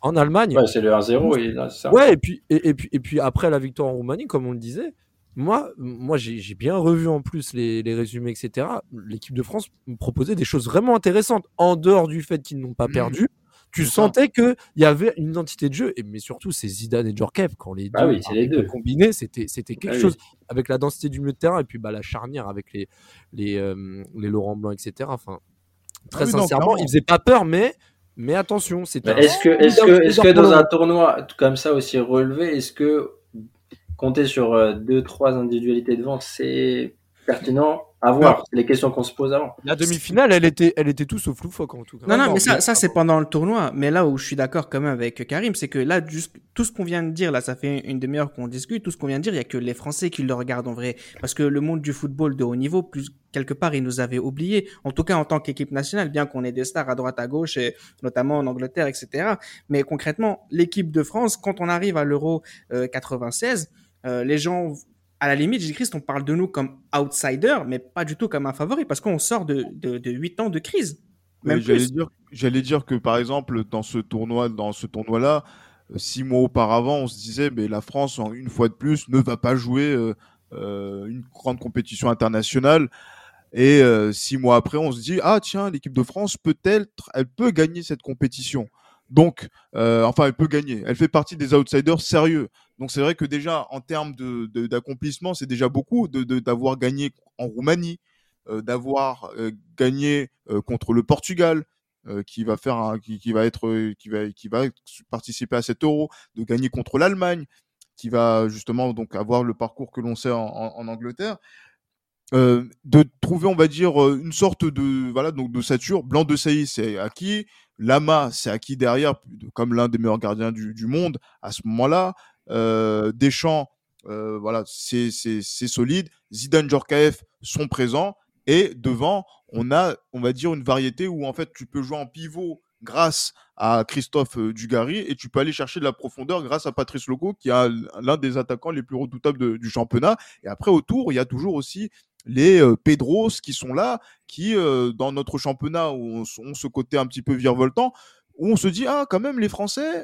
En Allemagne. Ouais, c'est le 1-0. Ouais, et puis, et, et, puis, et puis après la victoire en Roumanie, comme on le disait, moi, moi j'ai bien revu en plus les, les résumés, etc. L'équipe de France me proposait des choses vraiment intéressantes. En dehors du fait qu'ils n'ont pas mmh. perdu, tu sentais qu'il y avait une identité de jeu. Et, mais surtout, c'est Zidane et Djorkaeff, quand les ah deux, les deux. combinés, c'était quelque ah chose. Avec la densité du milieu de terrain et puis bah, la charnière avec les, les, euh, les Laurent Blanc, etc. Enfin, très ah sincèrement, ils faisaient pas peur, mais mais attention, c'est. Est-ce que, est-ce que, est-ce que dans un tournoi comme ça aussi relevé, est-ce que compter sur euh, deux, trois individualités de vente, c'est pertinent. À voir, c'est les questions qu'on se pose avant. La demi-finale, elle était, elle était tout sauf loufoque en tout cas. Non, non, mais ça, ça c'est pendant le tournoi. Mais là où je suis d'accord quand même avec Karim, c'est que là, juste, tout ce qu'on vient de dire, là, ça fait une demi-heure qu'on discute, tout ce qu'on vient de dire, il y a que les Français qui le regardent en vrai. Parce que le monde du football de haut niveau, plus quelque part, il nous avait oubliés. En tout cas, en tant qu'équipe nationale, bien qu'on ait des stars à droite, à gauche, et notamment en Angleterre, etc. Mais concrètement, l'équipe de France, quand on arrive à l'Euro 96, euh, les gens à la limite, Jésus-Christ, on parle de nous comme outsider, mais pas du tout comme un favori, parce qu'on sort de, de, de 8 ans de crise. Même j'allais dire, j'allais dire que par exemple dans ce tournoi, dans ce tournoi-là, euh, six mois auparavant, on se disait, mais la France, une fois de plus, ne va pas jouer euh, euh, une grande compétition internationale. Et euh, six mois après, on se dit, ah tiens, l'équipe de France peut-être, elle peut gagner cette compétition. Donc, enfin, elle peut gagner. Elle fait partie des outsiders sérieux. Donc, c'est vrai que déjà, en termes d'accomplissement, de, c'est déjà beaucoup d'avoir de, gagné en Roumanie, euh, d'avoir euh, gagné euh, contre le Portugal, qui va faire, qui, va être, qui va, qui va participer à cet Euro, de gagner contre l'Allemagne, qui va justement donc avoir le parcours que l'on sait en, en, Angleterre. De trouver, on va dire, une sorte de voilà donc de sature. Blanc de Sailly, c'est acquis. Lama, c'est acquis derrière, comme l'un des meilleurs gardiens du, du monde à ce moment-là. Euh, Deschamps, euh, voilà, c'est solide. Zidane, Djorkaeff sont présents. Et devant, on a, on va dire, une variété où en fait tu peux jouer en pivot grâce à Christophe Dugarry et tu peux aller chercher de la profondeur grâce à Patrice Loco qui est l'un des attaquants les plus redoutables du championnat. Et après autour, il y a toujours aussi les euh, Pedros qui sont là, qui euh, dans notre championnat où on, on, ce côté un petit peu virevoltant, où on se dit ah quand même les Français,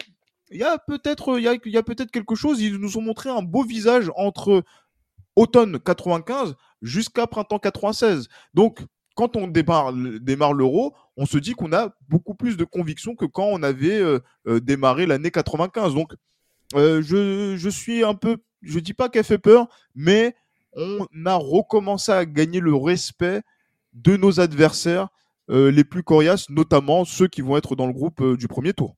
il y a peut-être il y a, peut-être quelque chose. Ils nous ont montré un beau visage entre automne 95 jusqu'à printemps 96. Donc quand on démarre, l'euro, on se dit qu'on a beaucoup plus de conviction que quand on avait euh, euh, démarré l'année 95. Donc, euh, je, je, suis un peu, je dis pas qu'elle fait peur, mais on a recommencé à gagner le respect de nos adversaires les plus coriaces, notamment ceux qui vont être dans le groupe du premier tour.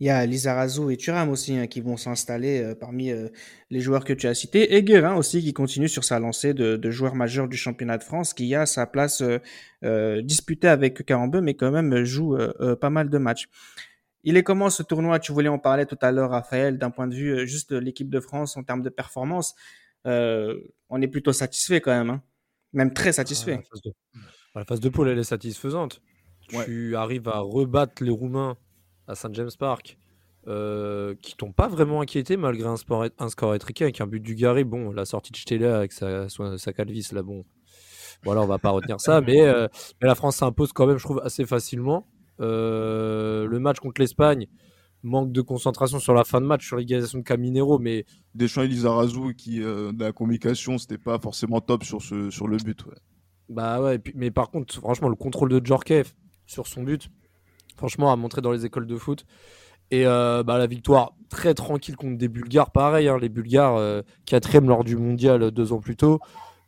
Il y a Lizarazu et Thuram aussi hein, qui vont s'installer euh, parmi euh, les joueurs que tu as cités. Et Guérin aussi qui continue sur sa lancée de, de joueur majeur du championnat de France, qui a sa place euh, disputée avec Carambeu, mais quand même joue pas mal de matchs. Il est comment ce tournoi? Tu voulais en parler tout à l'heure, Raphaël, d'un point de vue juste de l'équipe de France en termes de performance. on est plutôt satisfait quand même, hein même très satisfait. Ah, la, phase de... la phase de poule, elle est satisfaisante. Ouais. Tu arrives à rebattre les Roumains à St James Park, euh, qui t'ont pas vraiment inquiété malgré un, sport, un score étriqué avec un but du Gary. Bon, la sortie de Stella avec sa, sa, sa calvis, là, bon, voilà, on va pas retenir ça, mais, euh, mais, la France s'impose quand même, je trouve, assez facilement. Euh, le match contre l'Espagne, manque de concentration sur la fin de match, sur l'égalisation de Caminero, mais Deschamps et Lizarazu qui euh, de la communication, c'était pas forcément top sur ce sur le but. Ouais. Bah ouais, puis, mais par contre, franchement, le contrôle de Djorkaeff sur son but, franchement, à montrer dans les écoles de foot. Et euh, bah, la victoire très tranquille contre des Bulgares, pareil, hein, les Bulgares, euh, quatrième lors du mondial deux ans plus tôt.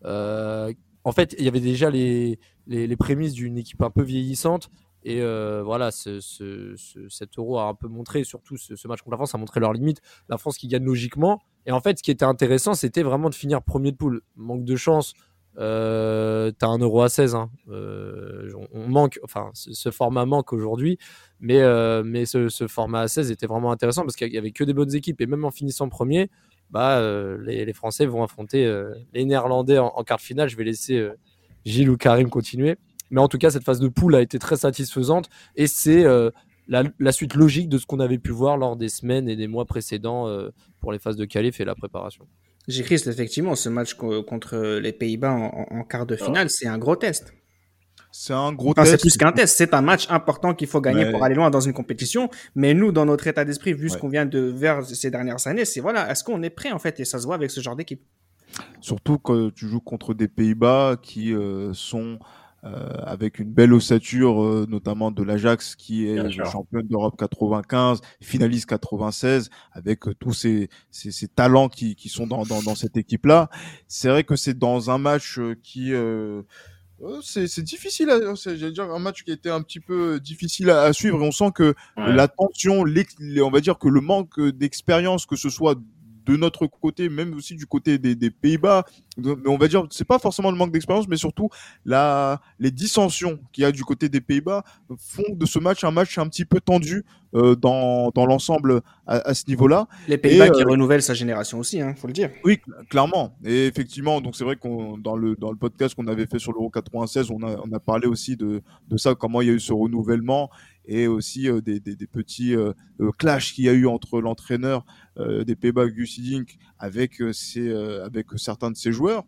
Euh, en fait, il y avait déjà les, les, prémices d'une équipe un peu vieillissante. Et euh, voilà, ce, ce, ce, cet euro a un peu montré, surtout ce, match contre la France a montré leurs limites. La France qui gagne logiquement. Et en fait, ce qui était intéressant, c'était vraiment de finir premier de poule. Manque de chance. Euh, T'as un euro à 16. Hein. Euh, on manque, enfin, ce, format manque aujourd'hui. Mais, euh, mais ce, format à 16 était vraiment intéressant parce qu'il y avait que des bonnes équipes. Et même en finissant premier, bah, euh, les, Français vont affronter les Néerlandais en, quart de finale. Je vais laisser Gilles ou Karim continuer. Mais en tout cas, cette phase de poule a été très satisfaisante et c'est la, la, suite logique de ce qu'on avait pu voir lors des semaines et des mois précédents pour les phases de qualif et la préparation. J'écris effectivement ce match contre les Pays-Bas en, en, quart de finale, oh. c'est un gros test. C'est un gros enfin, test. C'est plus qu'un test, c'est un match important qu'il faut gagner pour aller loin dans une compétition. Mais nous, dans notre état d'esprit, vu ouais. ce qu'on vient de vers ces dernières années, c'est voilà, est-ce qu'on est prêt en fait? Et ça se voit avec ce genre d'équipe. Surtout quand tu joues contre des Pays-Bas qui euh, sont euh, avec une belle ossature, euh, notamment de l'Ajax qui est champion d'Europe 95, finaliste 96, avec euh, tous ces, ces, ces, talents qui, qui sont dans, dans, dans cette équipe-là. C'est vrai que c'est dans un match euh, qui euh, c'est difficile, j'allais dire un match qui a été un petit peu difficile à, à suivre et on sent que ouais. la tension, on va dire que le manque d'expérience, que ce soit de notre côté, même aussi du côté des, des Pays-Bas. Mais on va dire, c'est pas forcément le manque d'expérience, mais surtout la, les dissensions qu'il y a du côté des Pays-Bas font de ce match un match un petit peu tendu euh, dans, dans l'ensemble à, à, ce niveau-là. Les Pays-Bas qui renouvellent sa génération aussi, il hein, faut le dire. Oui, clairement. Et effectivement, donc c'est vrai qu'on dans le dans le podcast qu'on avait fait sur l'Euro 96, on a on a parlé aussi de de ça, comment il y a eu ce renouvellement et aussi euh, des, des, des, petits euh, clashs qu'il y a eu entre l'entraîneur euh, des Pays-Bas, Hiddink, avec, ses, avec certains de ses joueurs.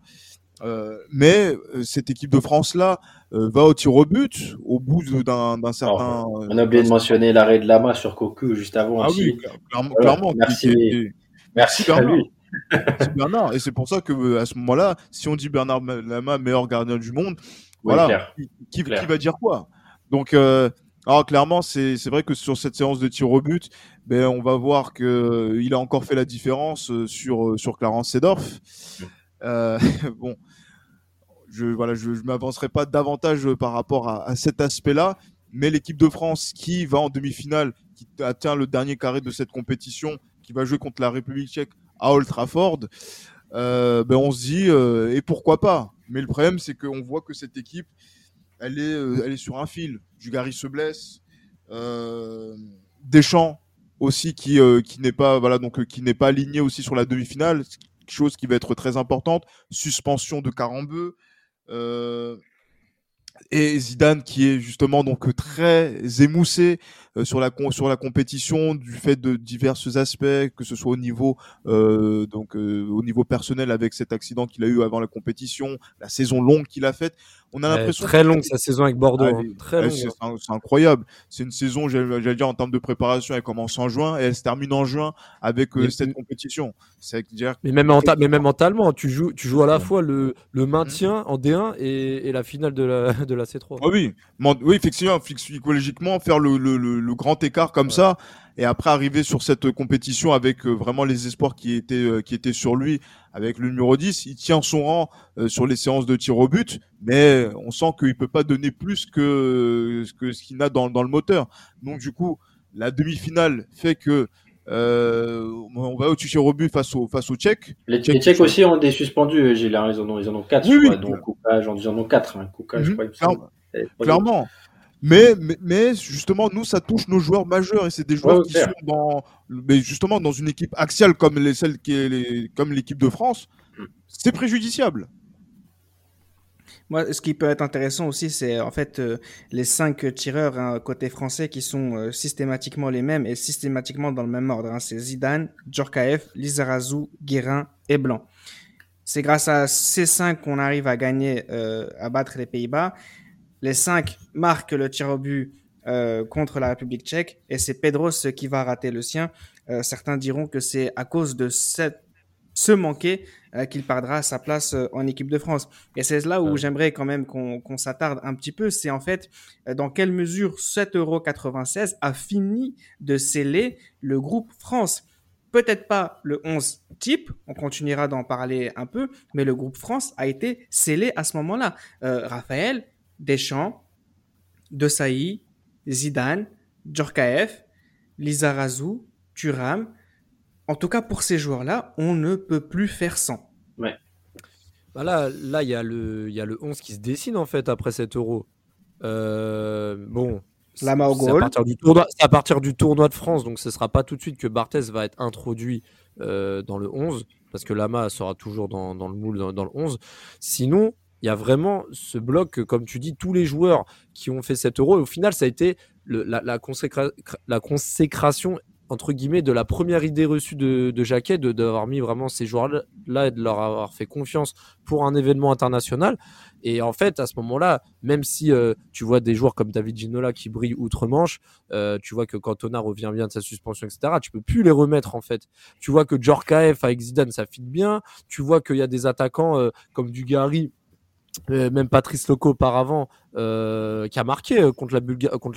mais cette équipe de France-là va au tir au but au bout d'un certain. on a oublié de mentionner l'arrêt de Lama sur Cocu juste avant ah aussi. oui, clairement. clairement merci, merci à lui. Bernard. Et c'est pour ça que à ce moment-là, si on dit Bernard Lama meilleur gardien du monde, oui, voilà, clair. Qui, va dire quoi? Donc euh, alors clairement, c'est vrai que sur cette séance de tir au but, ben, on va voir qu'il euh, a encore fait la différence euh, sur, euh, sur Clarence Sedorf. Euh, bon, je voilà, je, je m'avancerai pas davantage par rapport à, à cet aspect-là, mais l'équipe de France qui va en demi-finale, qui atteint le dernier carré de cette compétition, qui va jouer contre la République tchèque à Old Trafford, euh, ben on se dit et pourquoi pas? Mais le problème, c'est qu'on voit que cette équipe, elle est, euh, elle est sur un fil. Dugarry se blesse. Euh, Deschamps aussi qui, euh, qui n'est pas voilà donc euh, qui n'est pas aligné aussi sur la demi-finale, chose qui va être très importante. Suspension de Carambeu. Euh, et Zidane qui est justement donc très émoussé sur la sur la compétition du fait de divers aspects que ce soit au niveau euh, donc euh, au niveau personnel avec cet accident qu'il a eu avant la compétition la saison longue qu'il a faite on a l'impression très longue sa saison avec Bordeaux ah, hein. très c'est incroyable. C'est une saison j'allais dire en termes de préparation elle commence en juin et elle se termine en juin avec euh, cette compétition. C'est dire mais même mais même mentalement tu joues tu joues à la fois le le maintien en D1 et, et la finale de la de la C3 ah oui oui effectivement psychologiquement faire le, le, le le grand écart comme ouais. ça et après arriver sur cette compétition avec euh, vraiment les espoirs qui étaient euh, qui étaient sur lui avec le numéro 10 il tient son rang euh, sur les séances de tir au but mais on sent qu'il peut pas donner plus que que ce qu'il a dans, dans le moteur donc du coup la demi-finale fait que euh, on va au tir au but face au face au Tchèques. Les, les Tchèques aussi ont des suspendus. J'ai ils en ont ils en ont quatre. Oui, oui. Donc Kouka, ils en ont quatre. Hein. Mm -hmm. je crois. Clairement. Clairement. Mais, mais, mais, justement, nous, ça touche nos joueurs majeurs et c'est des joueurs ouais, qui sont dans, mais justement dans une équipe axiale comme les, celle qui est les, comme l'équipe de France. C'est préjudiciable. Moi, ce qui peut être intéressant aussi, c'est en fait euh, les cinq tireurs hein, côté français qui sont euh, systématiquement les mêmes et systématiquement dans le même ordre. Hein. C'est Zidane, Djorkaeff, Lizarazu, Guérin et Blanc. C'est grâce à ces cinq qu'on arrive à gagner, euh, à battre les Pays-Bas. Les cinq marquent le tir au but euh, contre la République tchèque et c'est Pedros qui va rater le sien. Euh, certains diront que c'est à cause de cette, ce manqué euh, qu'il perdra sa place en équipe de France. Et c'est là où j'aimerais quand même qu'on qu s'attarde un petit peu. C'est en fait dans quelle mesure 7,96 Euro a fini de sceller le groupe France peut-être pas le 11 type, on continuera d'en parler un peu, mais le groupe France a été scellé à ce moment-là. Euh, Raphaël, Deschamps, Desailly, Zidane, Djorkaeff, Lizarazu, Thuram. En tout cas, pour ces joueurs-là, on ne peut plus faire sans. Ouais. Bah là, là, il y a le, il y a le 11 qui se dessine en fait après cet Euro. Euh, bon. Lama au goal. C'est à partir du tournoi de France, donc ce sera pas tout de suite que Barthez va être introduit euh, dans le 11, parce que Lama sera toujours dans, dans le moule dans, dans le 11. Sinon, il y a vraiment ce bloc, comme tu dis, tous les joueurs qui ont fait cet euro. Et au final, ça a été la, la, consécra la, consécration entre guillemets de la première idée reçue de, de Jacquet, d'avoir mis vraiment ces joueurs-là et de leur avoir fait confiance pour un événement international. Et en fait, à ce moment-là, même si euh, tu vois des joueurs comme David Ginola qui brillent outre-Manche, euh, tu vois que Cantona revient bien de sa suspension, etc., tu peux plus les remettre en fait. Tu vois que Djorkaeff avec Zidane, ça fit bien. Tu vois qu'il y a des attaquants euh, comme Dugarry même Patrice Loco auparavant euh, qui a marqué euh, contre la,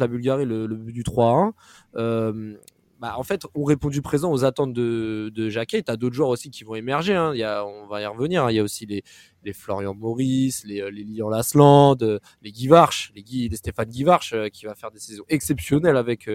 Bulgarie le, le but du 3-1 euh, bah, en fait ont répondu présent aux attentes de, de Jacquet tu as d'autres joueurs aussi qui vont émerger hein. il y a, on va y revenir hein. il y a aussi les, les Florian Maurice les, les Lian Lasland les Guy Varche les, Guy, les Stéphane Guy Varche qui va faire des saisons exceptionnelles avec,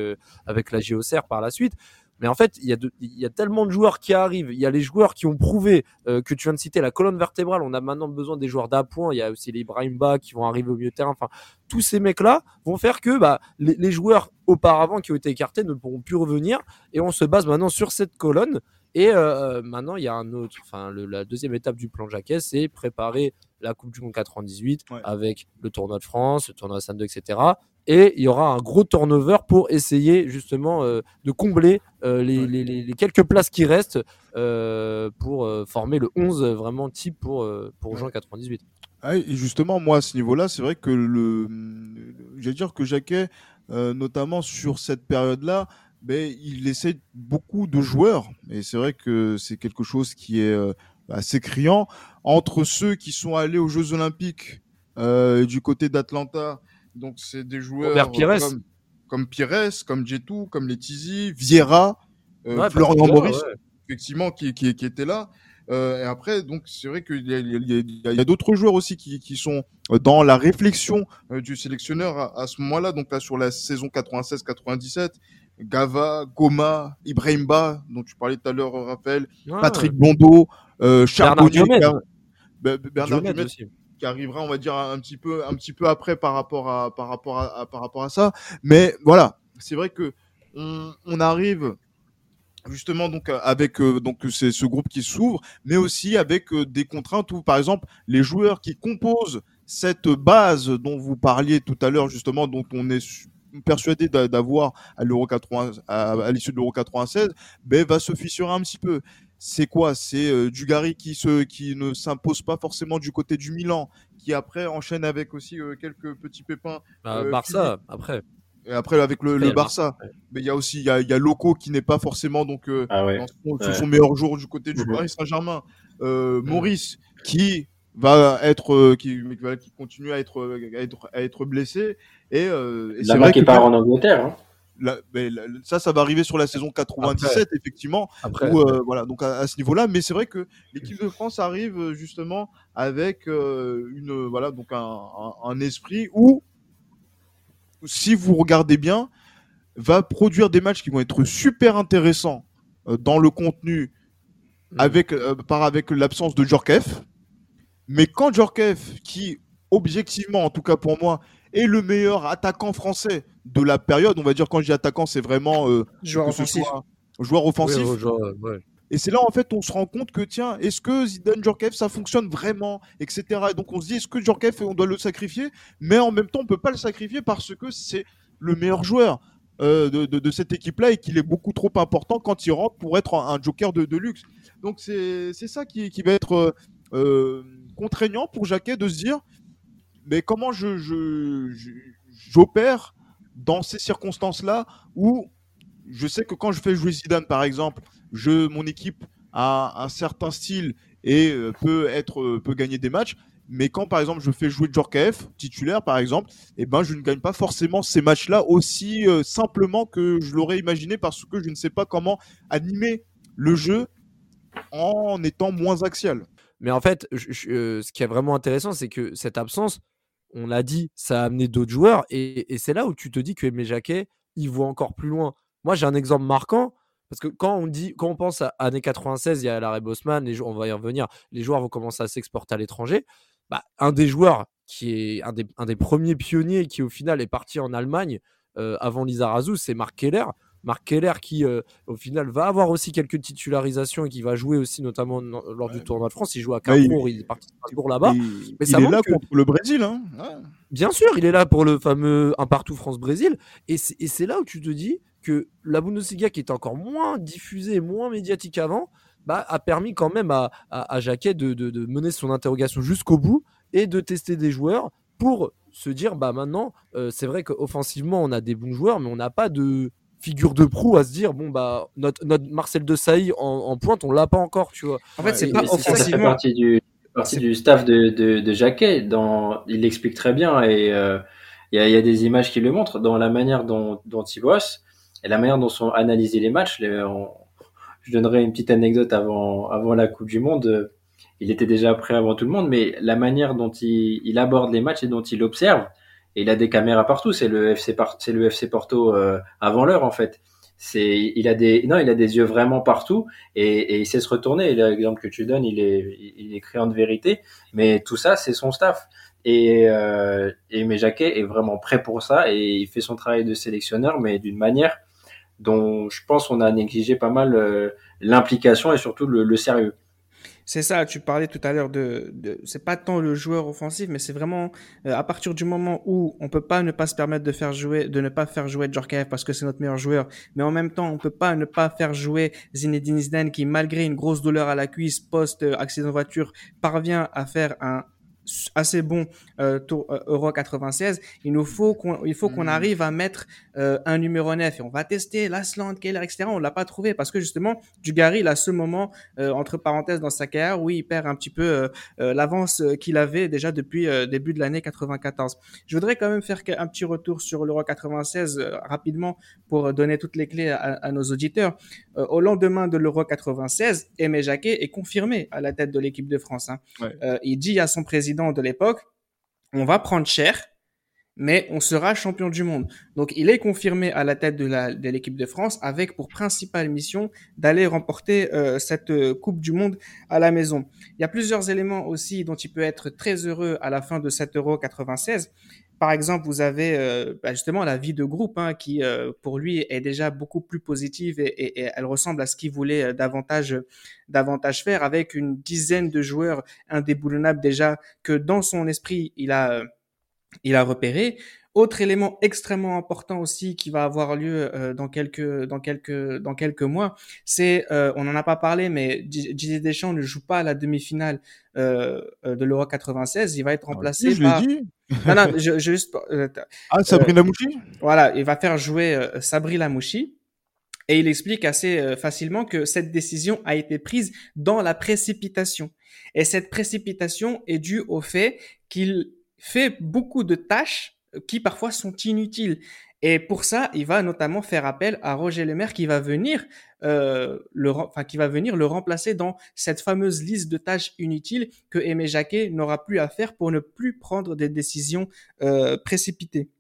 avec la JOCR par la suite Mais en fait, il y, a il y a tellement de joueurs qui arrivent. Il y a les joueurs qui ont prouvé euh, que tu viens de citer la colonne vertébrale. On a maintenant besoin des joueurs d'appoint. Il y a aussi les Brahimba qui vont arriver au milieu de terrain. Enfin, tous ces mecs-là vont faire que bah, les, les, joueurs auparavant qui ont été écartés ne pourront plus revenir. Et on se base maintenant sur cette colonne. Et euh, maintenant, il y a un autre. Enfin, le, la deuxième étape du plan Jacquet, c'est préparer la Coupe du Monde 98 ouais. avec le tournoi de France, le tournoi de 2, etc. Et il y aura un gros turnover pour essayer justement euh, de combler euh, les, ouais. les, les, quelques places qui restent euh, pour former le 11 vraiment type pour, pour juin 98. Ah, et justement, moi, à ce niveau-là, c'est vrai que le, j'allais dire que Jacquet, notamment sur cette période-là, mais il essaie beaucoup de joueurs. Et c'est vrai que c'est quelque chose qui est assez criant entre ceux qui sont allés aux Jeux Olympiques du côté d'Atlanta. Donc c'est des joueurs Pires. comme, comme Pires, comme Jetou, comme Letizy, Vieira, euh, ouais, Florian Maurice, ouais. effectivement, qui, qui, qui était là. Euh, et après, donc c'est vrai qu'il y a, il y a, a d'autres joueurs aussi qui, qui, sont dans la réflexion euh, du sélectionneur à, à ce moment-là. Donc là, sur la saison 96-97, Gava, Goma, Ibrahimba, dont tu parlais tout à l'heure, Raphaël. Patrick Blondeau, euh, Charbonnier, Bernard Diomède qui arrivera, on va dire, un petit peu, un petit peu après par rapport à, par rapport à, par rapport à ça. Mais voilà, c'est vrai que on, arrive justement donc avec euh, donc c'est ce groupe qui s'ouvre, mais aussi avec euh, des contraintes où, par exemple, les joueurs qui composent cette base dont vous parliez tout à l'heure justement, dont on est persuadé d'avoir à l'Euro 80 à, à l'issue de l'Euro 96, ben va se fissurer un petit peu c'est quoi? C'est euh, Dugarry qui se qui ne s'impose pas forcément du côté du Milan, qui après enchaîne avec aussi euh, quelques petits pépins. Bah, euh, Barça après. Et après avec le, le Barça, ouais. mais il y a aussi il y a, y a Loco qui n'est pas forcément donc ah ouais. dans son, ouais. son, meilleur jour du côté du mmh. Paris Saint-Germain. Mmh. Maurice qui va être qui, qui continue à être à être, à être blessé et, et c'est vrai qu'il part en Angleterre. Hein. La, mais la, ça, ça va arriver sur la saison 97, Après. effectivement. Après. Où, euh, voilà, donc à, à ce niveau-là. Mais c'est vrai que l'équipe de France arrive justement avec euh, une, voilà, donc un, un, un, esprit où, si vous regardez bien, va produire des matchs qui vont être super intéressants euh, dans le contenu, mmh. avec, par avec l'absence de Djorkaeff. Mais quand Djorkaeff, qui objectivement, en tout cas pour moi, est le meilleur attaquant français de la période. On va dire quand je dis attaquant, c'est vraiment euh, joueur offensif. Joueur offensif. Oui, joueur, ouais. Et c'est là en fait on se rend compte que tiens, est-ce que Zidane Djorkaeff ça fonctionne vraiment, etc. Et donc on se dit est-ce que Djorkaeff on doit le sacrifier, mais en même temps on peut pas le sacrifier parce que c'est le meilleur joueur. Euh, de, de, de, cette équipe-là et qu'il est beaucoup trop important quand il rentre pour être un, un joker de, de, luxe. Donc c'est ça qui, qui, va être euh, contraignant pour Jacquet de se dire mais comment je, j'opère dans ces circonstances-là où je sais que quand je fais jouer Zidane, par exemple, je, mon équipe a un certain style et euh, peut être euh, peut gagner des matchs. Mais quand par exemple je fais jouer Djorkaeff titulaire par exemple, eh ben je ne gagne pas forcément ces matchs-là aussi euh, simplement que je l'aurais imaginé parce que je ne sais pas comment animer le jeu en étant moins axial. Mais en fait, ce qui est vraiment intéressant, c'est que cette absence, on l'a dit, ça a amené d'autres joueurs. Et, c'est là où tu te dis que Aimé Jacquet, il voit encore plus loin. Moi, j'ai un exemple marquant. Parce que quand on dit, quand pense à années 96, il y a l'arrêt Bosman, les on va y revenir, les joueurs vont commencer à s'exporter à l'étranger. Bah, un des joueurs qui est un des, un des, premiers pionniers qui au final est parti en Allemagne euh, avant Lizarazu, c'est Marc Keller. Marc Keller qui euh, au final va avoir aussi quelques titularisations et qui va jouer aussi notamment lors ouais. du tournoi de France. Il joue à Cabourg, il, il est parti à Strasbourg là-bas. Mais il est là que... contre le Brésil. Hein ouais. Bien sûr, il est là pour le fameux un partout France-Brésil. Et c'est là où tu te dis que la Bundesliga qui est encore moins diffusée, moins médiatique qu'avant, bah, a permis quand même à, à, à Jacquet de, de, de, mener son interrogation jusqu'au bout et de tester des joueurs pour se dire bah maintenant euh, c'est vrai qu'offensivement on a des bons joueurs mais on n'a pas de figure de proue à se dire bon bah notre, notre Marcel de Sailly en, en, pointe on l'a pas encore tu vois en fait c'est pas offensivement ça fait partie du, partie du staff de, de, de Jacquet dans il l'explique très bien et il euh, y, a, y, a, des images qui le montrent dans la manière dont, dont il bosse et la manière dont sont analysés les matchs. Les, on, je donnerai une petite anecdote avant, avant la Coupe du Monde. Il était déjà prêt avant tout le monde, mais la manière dont il, il aborde les matchs et dont il observe, il a des caméras partout, c'est le FC, c'est le FC Porto euh, avant l'heure en fait. c'est, il a des, non, il a des yeux vraiment partout et, et il sait se retourner. L'exemple que tu donnes, il est, il est créant de vérité. Mais tout ça, c'est son staff. Et, euh, et Méjaquet est vraiment prêt pour ça et il fait son travail de sélectionneur, mais d'une manière dont je pense on a négligé pas mal euh, l'implication et surtout le sérieux. C'est ça, tu parlais tout à l'heure de, de c'est pas tant le joueur offensif, mais c'est vraiment euh, à partir du moment où on peut pas ne pas se permettre de faire jouer, de ne pas faire jouer Djorkaeff parce que c'est notre meilleur joueur, mais en même temps on peut pas ne pas faire jouer Zinedine Zidane qui malgré une grosse douleur à la cuisse post accident de voiture parvient à faire un assez bon euh, tour, euh, Euro 96, il nous faut qu'on il faut qu'on mm. arrive à mettre euh, un numéro 9 et on va tester Lasland, Keller, etc. On l'a pas trouvé parce que justement Dugarry, il a ce moment euh, entre parenthèses dans sa carrière où il perd un petit peu l'avance qu'il avait déjà depuis début de l'année 94. Je voudrais quand même faire un petit retour sur l'Euro 96 rapidement pour donner toutes les clés à, nos auditeurs. au lendemain de l'Euro 96, Aimé Jacquet est confirmé à la tête de l'équipe de France. Hein. il dit à son président de l'époque, on va prendre cher, mais on sera champion du monde. Donc il est confirmé à la tête de l'équipe de, France avec pour principale mission d'aller remporter euh, cette euh, Coupe du Monde à la maison. Il y a plusieurs éléments aussi dont il peut être très heureux à la fin de cet Euro 96 par exemple, vous avez euh, bah, justement la vie de groupe hein, qui, euh, pour lui, est déjà beaucoup plus positive et, elle ressemble à ce qu'il voulait euh, davantage, davantage faire avec une dizaine de joueurs indéboulonnables déjà que dans son esprit, il a, il a repéré. Autre élément extrêmement important aussi qui va avoir lieu euh, dans quelques dans quelques dans quelques mois, c'est euh, on n'en a pas parlé, mais Didier Deschamps ne joue pas à la demi-finale euh, de l'Euro 96. Il va être ah, remplacé je par. Dit. non, non, je, juste. ah, Sabri Lamouchi. Voilà, il va faire jouer Sabri Lamouchi. Et il explique assez facilement que cette décision a été prise dans la précipitation. Et cette précipitation est due au fait qu'il fait beaucoup de tâches qui parfois sont inutiles. Et pour ça, il va notamment faire appel à Roger Lemaire qui va venir, euh, le, enfin, qui va venir le remplacer dans cette fameuse liste de tâches inutiles que Aimé Jacquet n'aura plus à faire pour ne plus prendre des décisions euh, précipitées.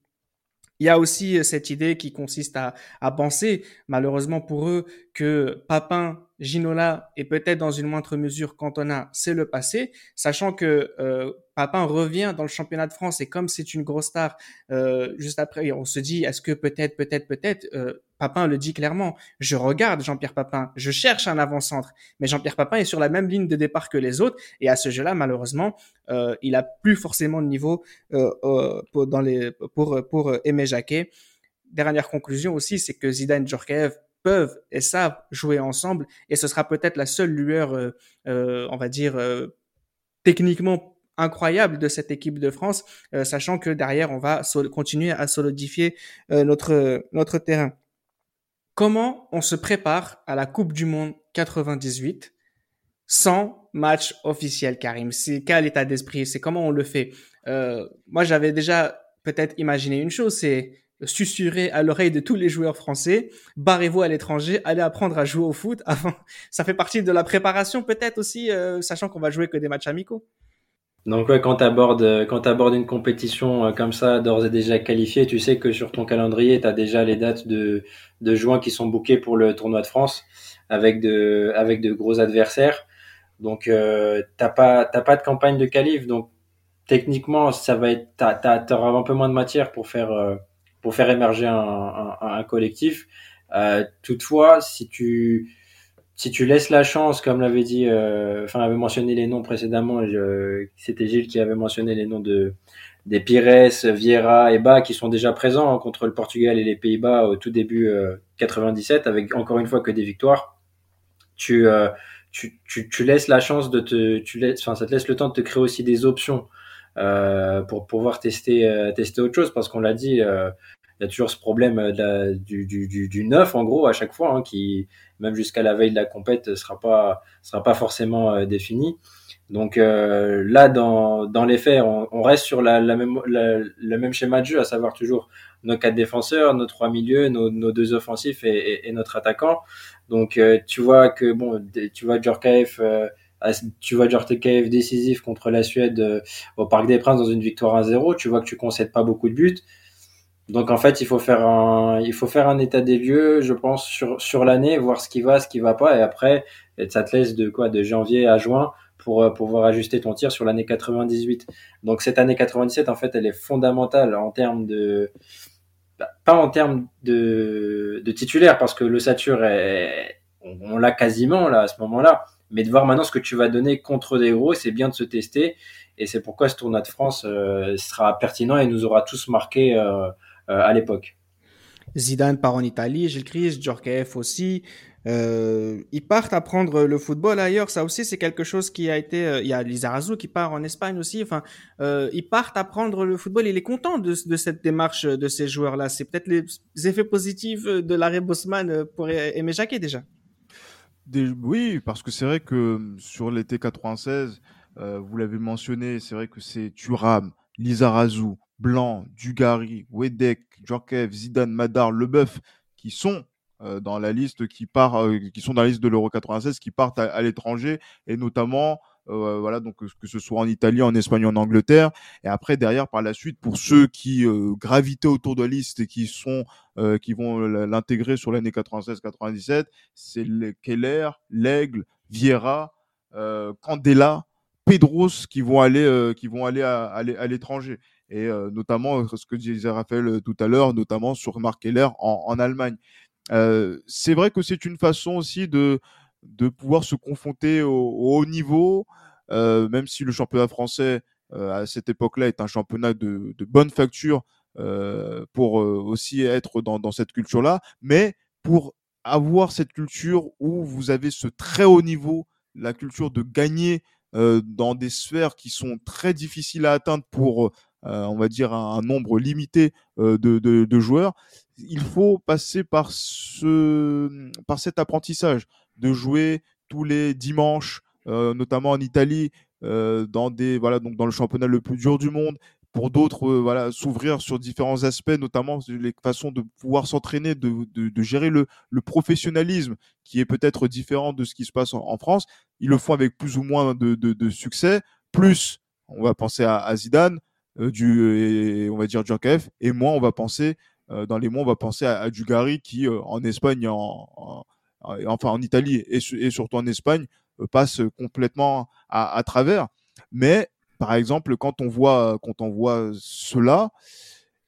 Il y a aussi euh, cette idée qui consiste à, à penser, malheureusement pour eux, que Papin, Ginola et peut-être dans une moindre mesure Cantona, c'est le passé, sachant que euh, Papin revient dans le championnat de France et comme c'est une grosse star, euh, juste après, on se dit, est-ce que peut-être, peut-être, peut-être, euh, Papin le dit clairement, je regarde Jean-Pierre Papin, je cherche un avant-centre, mais Jean-Pierre Papin est sur la même ligne de départ que les autres et à ce jeu-là, malheureusement, euh, il a plus forcément de niveau euh, euh, pour, dans les, pour, pour Aimé Jacquet. Dernière conclusion aussi, c'est que Zidane Djorkaeff peuvent et savent jouer ensemble et ce sera peut-être la seule lueur, on va dire, techniquement incroyable de cette équipe de France, sachant que derrière, on va continuer à solidifier notre, notre terrain. Comment on se prépare à la Coupe du Monde 98 sans match officiel, Karim? C'est quel état d'esprit? C'est comment on le fait? Euh, Moi, j'avais déjà peut-être imaginé une chose, c'est susurrer à l'oreille de tous les joueurs français, barrez-vous à l'étranger, allez apprendre à jouer au foot. Avant, ça fait partie de la préparation peut-être aussi, euh, sachant qu'on va jouer que des matchs amicaux. Donc ouais, quand tu abordes, quand abordes une compétition euh, comme ça, d'ores et déjà qualifiée, tu sais que sur ton calendrier, tu as déjà les dates de, de juin qui sont bookées pour le tournoi de France avec de, avec de gros adversaires. Donc euh, t'as pas t'as pas de campagne de qualif, donc techniquement ça va être t'auras un peu moins de matière pour faire euh, pour faire émerger un, un, un collectif. Euh, toutefois, si tu si tu laisses la chance, comme l'avait dit, euh, enfin avait mentionné les noms précédemment, c'était Gilles qui avait mentionné les noms de des Pires, Vieira et Bas qui sont déjà présents hein, contre le Portugal et les Pays-Bas au tout début euh, 97 avec encore une fois que des victoires. Tu, euh, tu, tu, tu, laisses la chance de te, tu laisses, enfin ça te laisse le temps de te créer aussi des options euh, pour pouvoir tester euh, tester autre chose. Parce qu'on l'a dit, il y a toujours ce problème de la, du, du, du, du, neuf en gros à chaque fois hein, qui même jusqu'à la veille de la compète sera pas sera pas forcément euh, défini. Donc euh, là dans, dans les faits on, on reste sur la, la même la, le même schéma de jeu à savoir toujours nos quatre défenseurs nos trois milieux nos, nos deux offensifs et, et, notre attaquant. Donc euh, tu vois que bon tu vois Djorkaeff euh, tu vois Djorkaeff décisif contre la Suède au Parc des Princes dans une victoire 1-0 tu vois que tu concèdes pas beaucoup de buts Donc en fait, il faut faire un, il faut faire un état des lieux, je pense, sur, sur l'année, voir ce qui va, ce qui va pas, et après, ça te laisse de quoi, de janvier à juin pour euh, pouvoir ajuster ton tir sur l'année 98. Donc cette année 97, en fait, elle est fondamentale en termes de, bah, pas en termes de, de titulaire, parce que le Satur est, on, l'a quasiment là à ce moment-là, mais de voir maintenant ce que tu vas donner contre des gros, c'est bien de se tester, et c'est pourquoi ce tournoi de France euh, sera pertinent et nous aura tous marqué. Euh, euh, à l'époque. Zidane part en Italie, Gilles Christ, Djorkaeff aussi. Euh, ils partent apprendre le football ailleurs. Ça aussi, c'est quelque chose qui a été. Euh, il y a Lizarazu qui part en Espagne aussi. Enfin, euh, ils partent apprendre le football. Il est content de, de cette démarche de ces joueurs-là. C'est peut-être les effets positifs de l'arrêt Bosman pour Aimé Jacquet déjà. Oui, parce que c'est vrai que sur l'été 96, vous l'avez mentionné, c'est vrai que c'est Thuram, Lizarazu, Blanc, Dugarry, Wedek, Djorkaeff, Zidane, Madar, Leboeuf, qui sont euh, dans la liste qui part, euh, qui sont dans la liste de l'Euro 96, qui partent à, l'étranger, et notamment, euh, voilà, donc que ce soit en Italie, en Espagne, en Angleterre, et après derrière par la suite pour ceux qui gravitaient autour de la liste et qui sont, qui vont l'intégrer sur l'année 96-97, c'est Keller, L'Aigle, Vieira, Candela, Pedros qui vont aller, qui vont aller à l'étranger et notamment ce que disait Raphaël tout à l'heure, notamment sur Mark Keller en, Allemagne. c'est vrai que c'est une façon aussi de, de pouvoir se confronter au, haut niveau, même si le championnat français à cette époque-là est un championnat de, de bonne facture pour aussi être dans, cette culture-là, mais pour avoir cette culture où vous avez ce très haut niveau, la culture de gagner dans des sphères qui sont très difficiles à atteindre pour euh, on va dire, un, nombre limité euh, de, joueurs, il faut passer par, ce, par cet apprentissage de jouer tous les dimanches, euh, notamment en Italie, dans, des, voilà, donc dans le championnat le plus dur du monde, pour d'autres, voilà, s'ouvrir sur différents aspects, notamment les façons de pouvoir s'entraîner, de, gérer le, professionnalisme, qui est peut-être différent de ce qui se passe en, France. Ils le font avec plus ou moins de, succès. Plus, on va penser à Zidane, euh, du, on va dire Djorkaeff, et moi, on va penser, euh, dans les mois, on va penser à, à Dugarry qui, euh, en Espagne, en, enfin en Italie et, surtout en Espagne, passe complètement à, travers. Mais par exemple, quand on voit, quand on voit cela,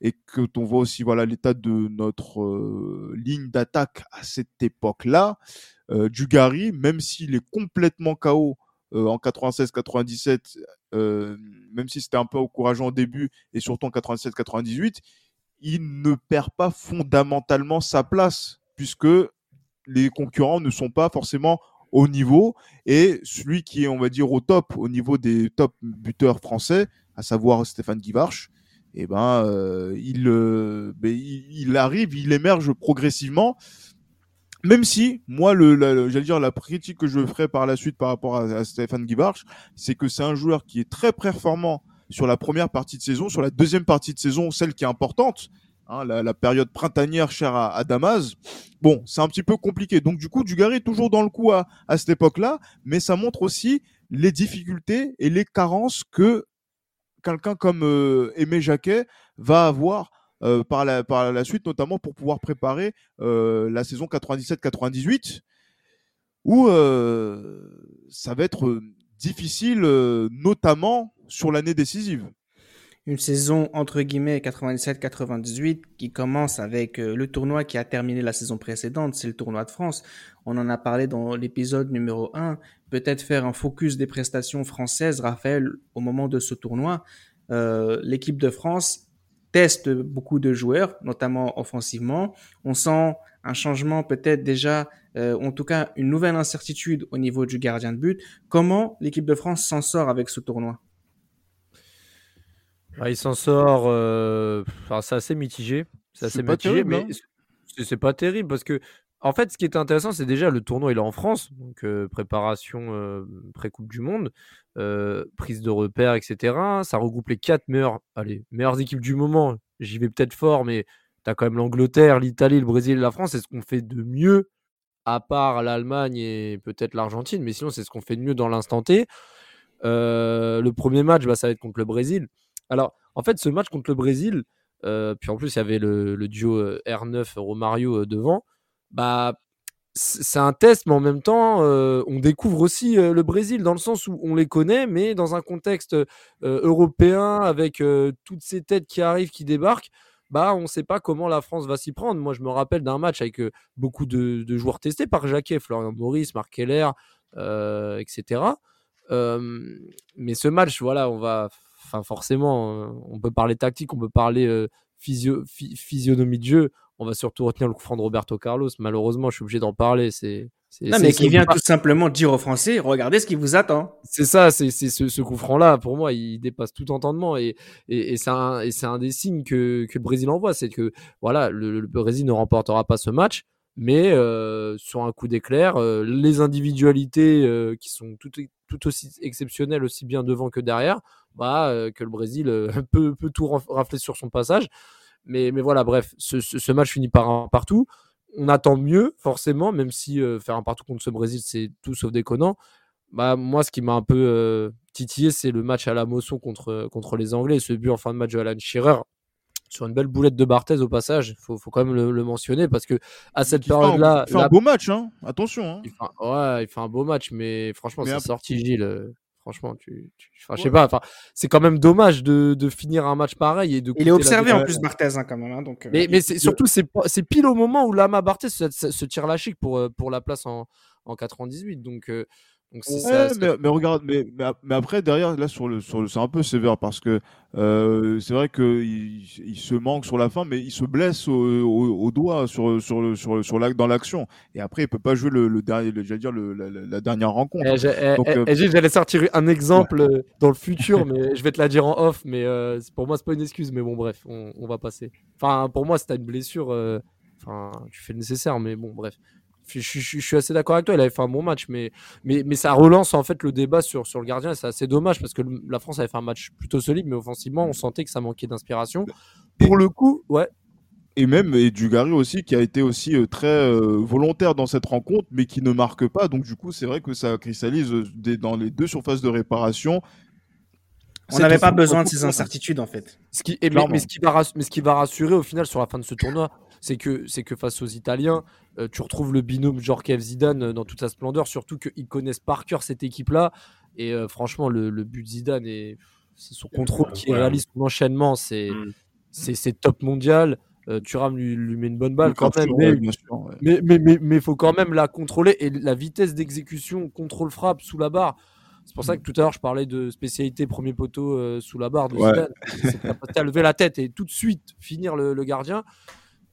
et que on voit aussi voilà l'état de notre ligne d'attaque à cette époque-là, euh, même s'il est complètement KO euh, en 96-97, euh, même si c'était un peu encourageant au début et surtout en 97-98, il ne perd pas fondamentalement sa place puisque les concurrents ne sont pas forcément au niveau et celui qui est, on va dire, au top, au niveau des top buteurs français, à savoir Stéphane Guivarch, eh ben, euh, il, ben, il, arrive, il émerge progressivement. Même si, moi, le, j'allais dire, la critique que je ferai par la suite par rapport à, Stéphane Guivarch, c'est que c'est un joueur qui est très performant sur la première partie de saison, sur la deuxième partie de saison, celle qui est importante, hein, la, période printanière chère à, Damas. Bon, c'est un petit peu compliqué. Donc, du coup, Dugarry est toujours dans le coup à, cette époque-là, mais ça montre aussi les difficultés et les carences que quelqu'un comme euh, Aimé Jacquet va avoir euh, par, la, suite, notamment pour pouvoir préparer euh, la saison 97-98, où ça va être difficile, notamment sur l'année décisive une saison entre guillemets 97-98 qui commence avec le tournoi qui a terminé la saison précédente, c'est le tournoi de France. On en a parlé dans l'épisode numéro 1. Peut-être faire un focus des prestations françaises, Raphaël, au moment de ce tournoi. L'équipe de France teste beaucoup de joueurs, notamment offensivement. On sent un changement peut-être déjà, euh, en tout cas une nouvelle incertitude au niveau du gardien de but. Comment l'équipe de France s'en sort avec ce tournoi? Bah, Il s'en sort, euh, c'est assez mitigé. C'est assez mitigé, mais hein. c'est pas terrible parce que en fait, ce qui est intéressant, c'est déjà le tournoi, il est en France, donc euh, préparation euh, pré-Coupe du Monde, prise de repères, etc. Ça regroupe les quatre meilleures, allez, meilleures équipes du moment. J'y vais peut-être fort, mais tu as quand même l'Angleterre, l'Italie, le Brésil et la France. C'est ce qu'on fait de mieux, à part l'Allemagne et peut-être l'Argentine, mais sinon, c'est ce qu'on fait de mieux dans l'instant T. le premier match, bah, ça va être contre le Brésil. Alors, en fait, ce match contre le Brésil, puis en plus, il y avait le, duo R9 Romario devant. Bah, c'est un test, mais en même temps, on découvre aussi le Brésil dans le sens où on les connaît, mais dans un contexte européen avec toutes ces têtes qui arrivent, qui débarquent. Bah, on ne sait pas comment la France va s'y prendre. Moi, je me rappelle d'un match avec beaucoup de, joueurs testés par Jacquet, Florian Maurice, Marc Keller, etc. mais ce match, voilà, on va, enfin forcément, on peut parler tactique, on peut parler physionomie de jeu on va surtout retenir le coup franc de Roberto Carlos. Malheureusement, je suis obligé d'en parler. C'est non, mais qui vient tout simplement dire aux Français, regardez ce qui vous attend. C'est ça, c'est ce, coup franc-là, pour moi, il dépasse tout entendement. Et, et, c'est un, un, des signes que, que, le Brésil envoie. C'est que voilà, le, Brésil ne remportera pas ce match, mais euh, sur un coup d'éclair, euh, les individualités euh, qui sont tout, aussi exceptionnelles, aussi bien devant que derrière, bah, que le Brésil peut, tout rafler sur son passage. Mais, voilà, bref, ce, match finit par un partout. On attend mieux, forcément, même si faire un partout contre ce Brésil, c'est tout sauf déconnant. Bah, moi, ce qui m'a un peu titillé, c'est le match à la contre, contre les Anglais. Ce but en fin de match de Alan Shearer, sur une belle boulette de Barthez au passage, il faut, faut, quand même le, mentionner parce que à cette période-là. Il fait un beau match, hein attention. Hein. Il fait ouais, il fait un beau match, mais franchement, c'est sorti Gilles. Euh, Franchement, tu, je sais pas. Enfin, c'est quand même dommage de, de, finir un match pareil et de. Il est observé en plus Barthez hein, quand même. Hein, donc. Euh, mais, mais c'est surtout c'est c'est pile au moment où Lama Barthez se, tire la chic pour euh, pour la place en en 98. Donc euh, mais, regarde, mais, mais, après, derrière, là, sur le, sur c'est un peu sévère parce que euh, c'est vrai qu'il il se manque sur la fin, mais il se blesse au, au, doigt sur, sur, sur, sur dans l'action. Et après, il peut pas jouer le, le dernier, j'allais dire, le, la, dernière rencontre. Eh, eh, eh, j'allais sortir un exemple euh, dans le futur, mais je vais te la dire en off. Mais euh, pour moi, c'est pas une excuse. Mais bon, bref, on, on va passer. Enfin, pour moi, c'était une blessure. Enfin, tu fais le nécessaire, mais bon, bref. Je, suis assez d'accord avec toi, il avait fait un bon match, mais, mais, mais ça relance en fait le débat sur, sur le gardien. C'est assez dommage parce que la France avait fait un match plutôt solide, mais offensivement, on sentait que ça manquait d'inspiration. Pour le coup, ouais. Et même et Dugarry aussi, qui a été aussi euh, très euh, volontaire dans cette rencontre, mais qui ne marque pas. Donc du coup, c'est vrai que ça cristallise euh, dans les deux surfaces de réparation. On n'avait pas besoin de ces incertitudes en fait. Ce qui, mais, ce qui va, mais ce qui va rassurer au final sur la fin de ce tournoi, c'est que, c'est que face aux Italiens, euh, tu retrouves le binôme Jorkev Zidane euh, dans toute sa splendeur, surtout qu'ils connaissent par cœur cette équipe-là. Et euh, franchement, le, but de Zidane, et c'est son contrôle qui réalise son enchaînement, c'est, mm. c'est, top mondial. Thuram lui, lui, met une bonne balle quand même, mais, mais, mais, mais, faut quand même la contrôler et la vitesse d'exécution, contrôle frappe sous la barre. C'est pour ça que tout à l'heure je parlais de spécialité premier poteau sous la barre de Zidane. C'est à lever la tête et tout de suite finir le, le gardien.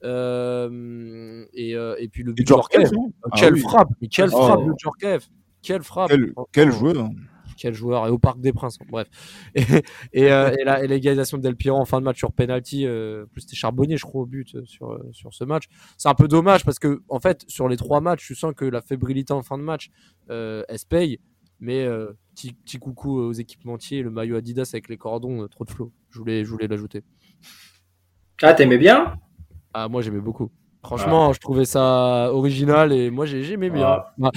Euh, et, euh, et, puis le but de Djorkaeff. Ah quelle frappe, mais quelle oh. frappe de Djorkaeff. Quelle frappe. Quel, joueur. Quel joueur. Et au Parc des Princes. Bref. Et, et, euh, et, l'égalisation de Del Piero en fin de match sur penalty. plus c'était Charbonnier, je crois, au but sur, sur ce match. C'est un peu dommage parce que, en fait, sur les trois matchs, tu sens que la fébrilité en fin de match, elle se paye. Mais petit, petit, coucou aux équipementiers, le maillot Adidas avec les cordons, trop de flow. Je voulais, je voulais l'ajouter. Ah, t'aimais bien? Ah, moi j'aimais beaucoup. Franchement, ah. je trouvais ça original et moi j'ai aimé bien. Ah, bah,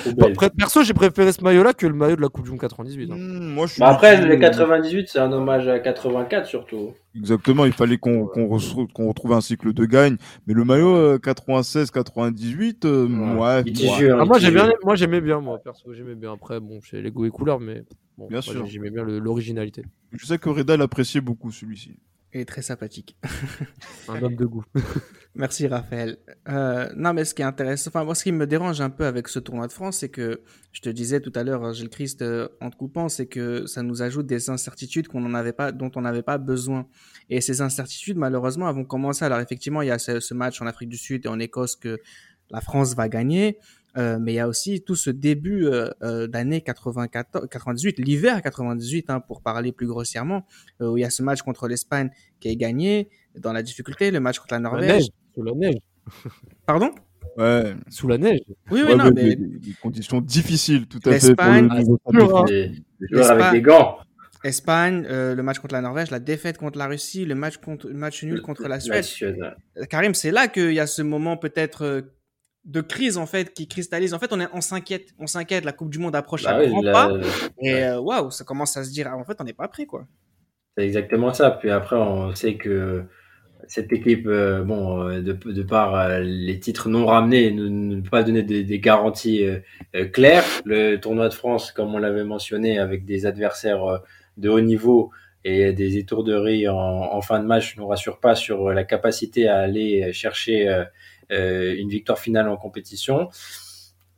perso, j'ai préféré ce maillot-là que le maillot de la Coupe du Monde 98. Hein. Mmh, moi, bah, après, le 98, c'est un hommage à 84 surtout. Exactement, il fallait qu'on retrouve un cycle de gagne. Mais le maillot 96-98, euh, ouais. Euh, ah, moi j'aimais bien, moi perso, j'aimais bien. Après, bon, j'ai les goûts et couleurs, mais bon, bien sûr. J'aimais bien l'originalité. Je sais que Redal appréciait beaucoup celui-ci et très sympathique. un homme de goût. Merci Raphaël. Euh, non, mais ce qui est intéressant, enfin moi ce qui me dérange un peu avec ce tournoi de France, c'est que je te disais tout à l'heure, Gilles Christ, euh, en te coupant, c'est que ça nous ajoute des incertitudes qu'on n'en avait pas, dont on n'avait pas besoin. Et ces incertitudes, malheureusement, elles vont commencer. Alors effectivement, il y a ce match en Afrique du Sud et en Écosse que la France va gagner. Euh, mais il y a aussi tout ce début euh, euh d'année 98, l'hiver 98, hein, pour parler plus grossièrement, euh, où il y a ce match contre l'Espagne qui est gagné dans la difficulté, le match contre la Norvège. sous la neige. Pardon? Ouais. Sous la neige. Oui, oui, non, mais... Des, conditions difficiles, tout à fait. L'Espagne, avec des gants. Espagne, euh, le match contre la Norvège, la défaite contre la Russie, le match, contre, le match nul contre la Suède. Karim, c'est là qu'il y a ce moment peut-être de crise en fait qui cristallise. En fait, on est on s'inquiète, on s'inquiète. La Coupe du Monde approche à bah pas. Et euh, waouh, ça commence à se dire. Ah, en fait, on n'est pas prêt quoi. C'est exactement ça. Puis après, on sait que cette équipe, euh, bon, euh, de, de par euh, les titres non ramenés, ne, ne pas donner des, des garanties claires. Le tournoi de France, comme on l'avait mentionné, avec des adversaires de haut niveau et des étourderies en, en fin de match, nous rassure pas sur la capacité à aller chercher une victoire finale en compétition.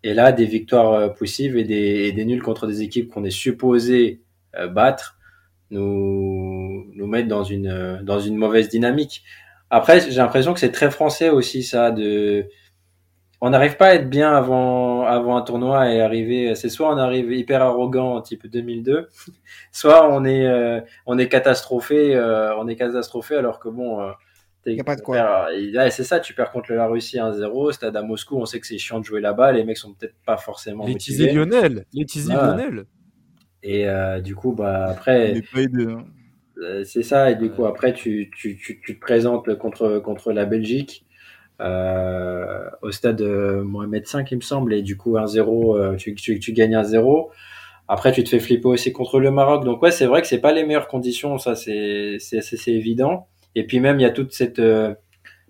Et là, des victoires poussives et des, et des nuls contre des équipes qu'on est supposé battre nous, nous mettre dans une, dans une mauvaise dynamique. Après, j'ai l'impression que c'est très français aussi, ça, de, on n'arrive pas à être bien avant, avant un tournoi et arriver, c'est soit on arrive hyper arrogant, type 2002, soit on est, euh, on est catastrophé, euh, on est catastrophé alors que bon, euh, y a pas de quoi. c'est ça, tu perds contre la Russie 1-0, stade à Moscou, on sait que c'est chiant de jouer là-bas, les mecs sont peut-être pas forcément les motivés. Lionel, les Lionel. Et euh, du coup, bah, après. Hein. Euh, c'est ça, et du coup, après, tu, tu, tu, tu te présentes contre, contre la Belgique euh, au stade Mohamed V, il me semble, et du coup, 1-0, euh, tu, tu, tu gagnes 1-0. Après, tu te fais flipper aussi contre le Maroc. Donc, ouais, c'est vrai que c'est pas les meilleures conditions, ça, c'est évident. Et puis, même, il y a toute cette.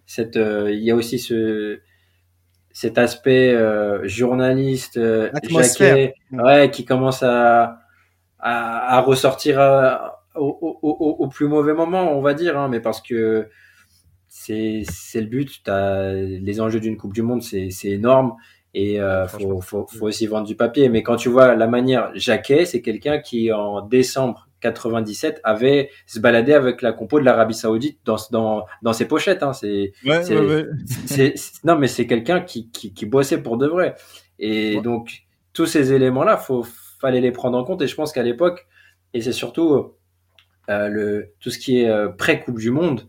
cette il y a aussi ce cet aspect euh, journaliste, euh, Jacquet, ouais, qui commence à, à, à ressortir à, au, au, au, plus mauvais moment, on va dire, hein, mais parce que c'est c'est le but. As les enjeux d'une Coupe du Monde, c'est c'est énorme et euh, faut, faut, faut aussi vendre du papier. Mais quand tu vois la manière, Jacquet, c'est quelqu'un qui en décembre 97 avait se baladé avec la compo de l'Arabie Saoudite dans dans dans ses pochettes. Hein. C'est ouais, ouais, ouais. non mais c'est quelqu'un qui, qui qui bossait pour de vrai. Et donc tous ces éléments là, faut fallait les prendre en compte. Et je pense qu'à l'époque, et c'est surtout euh, le, tout ce qui est euh, pré-Coupe du Monde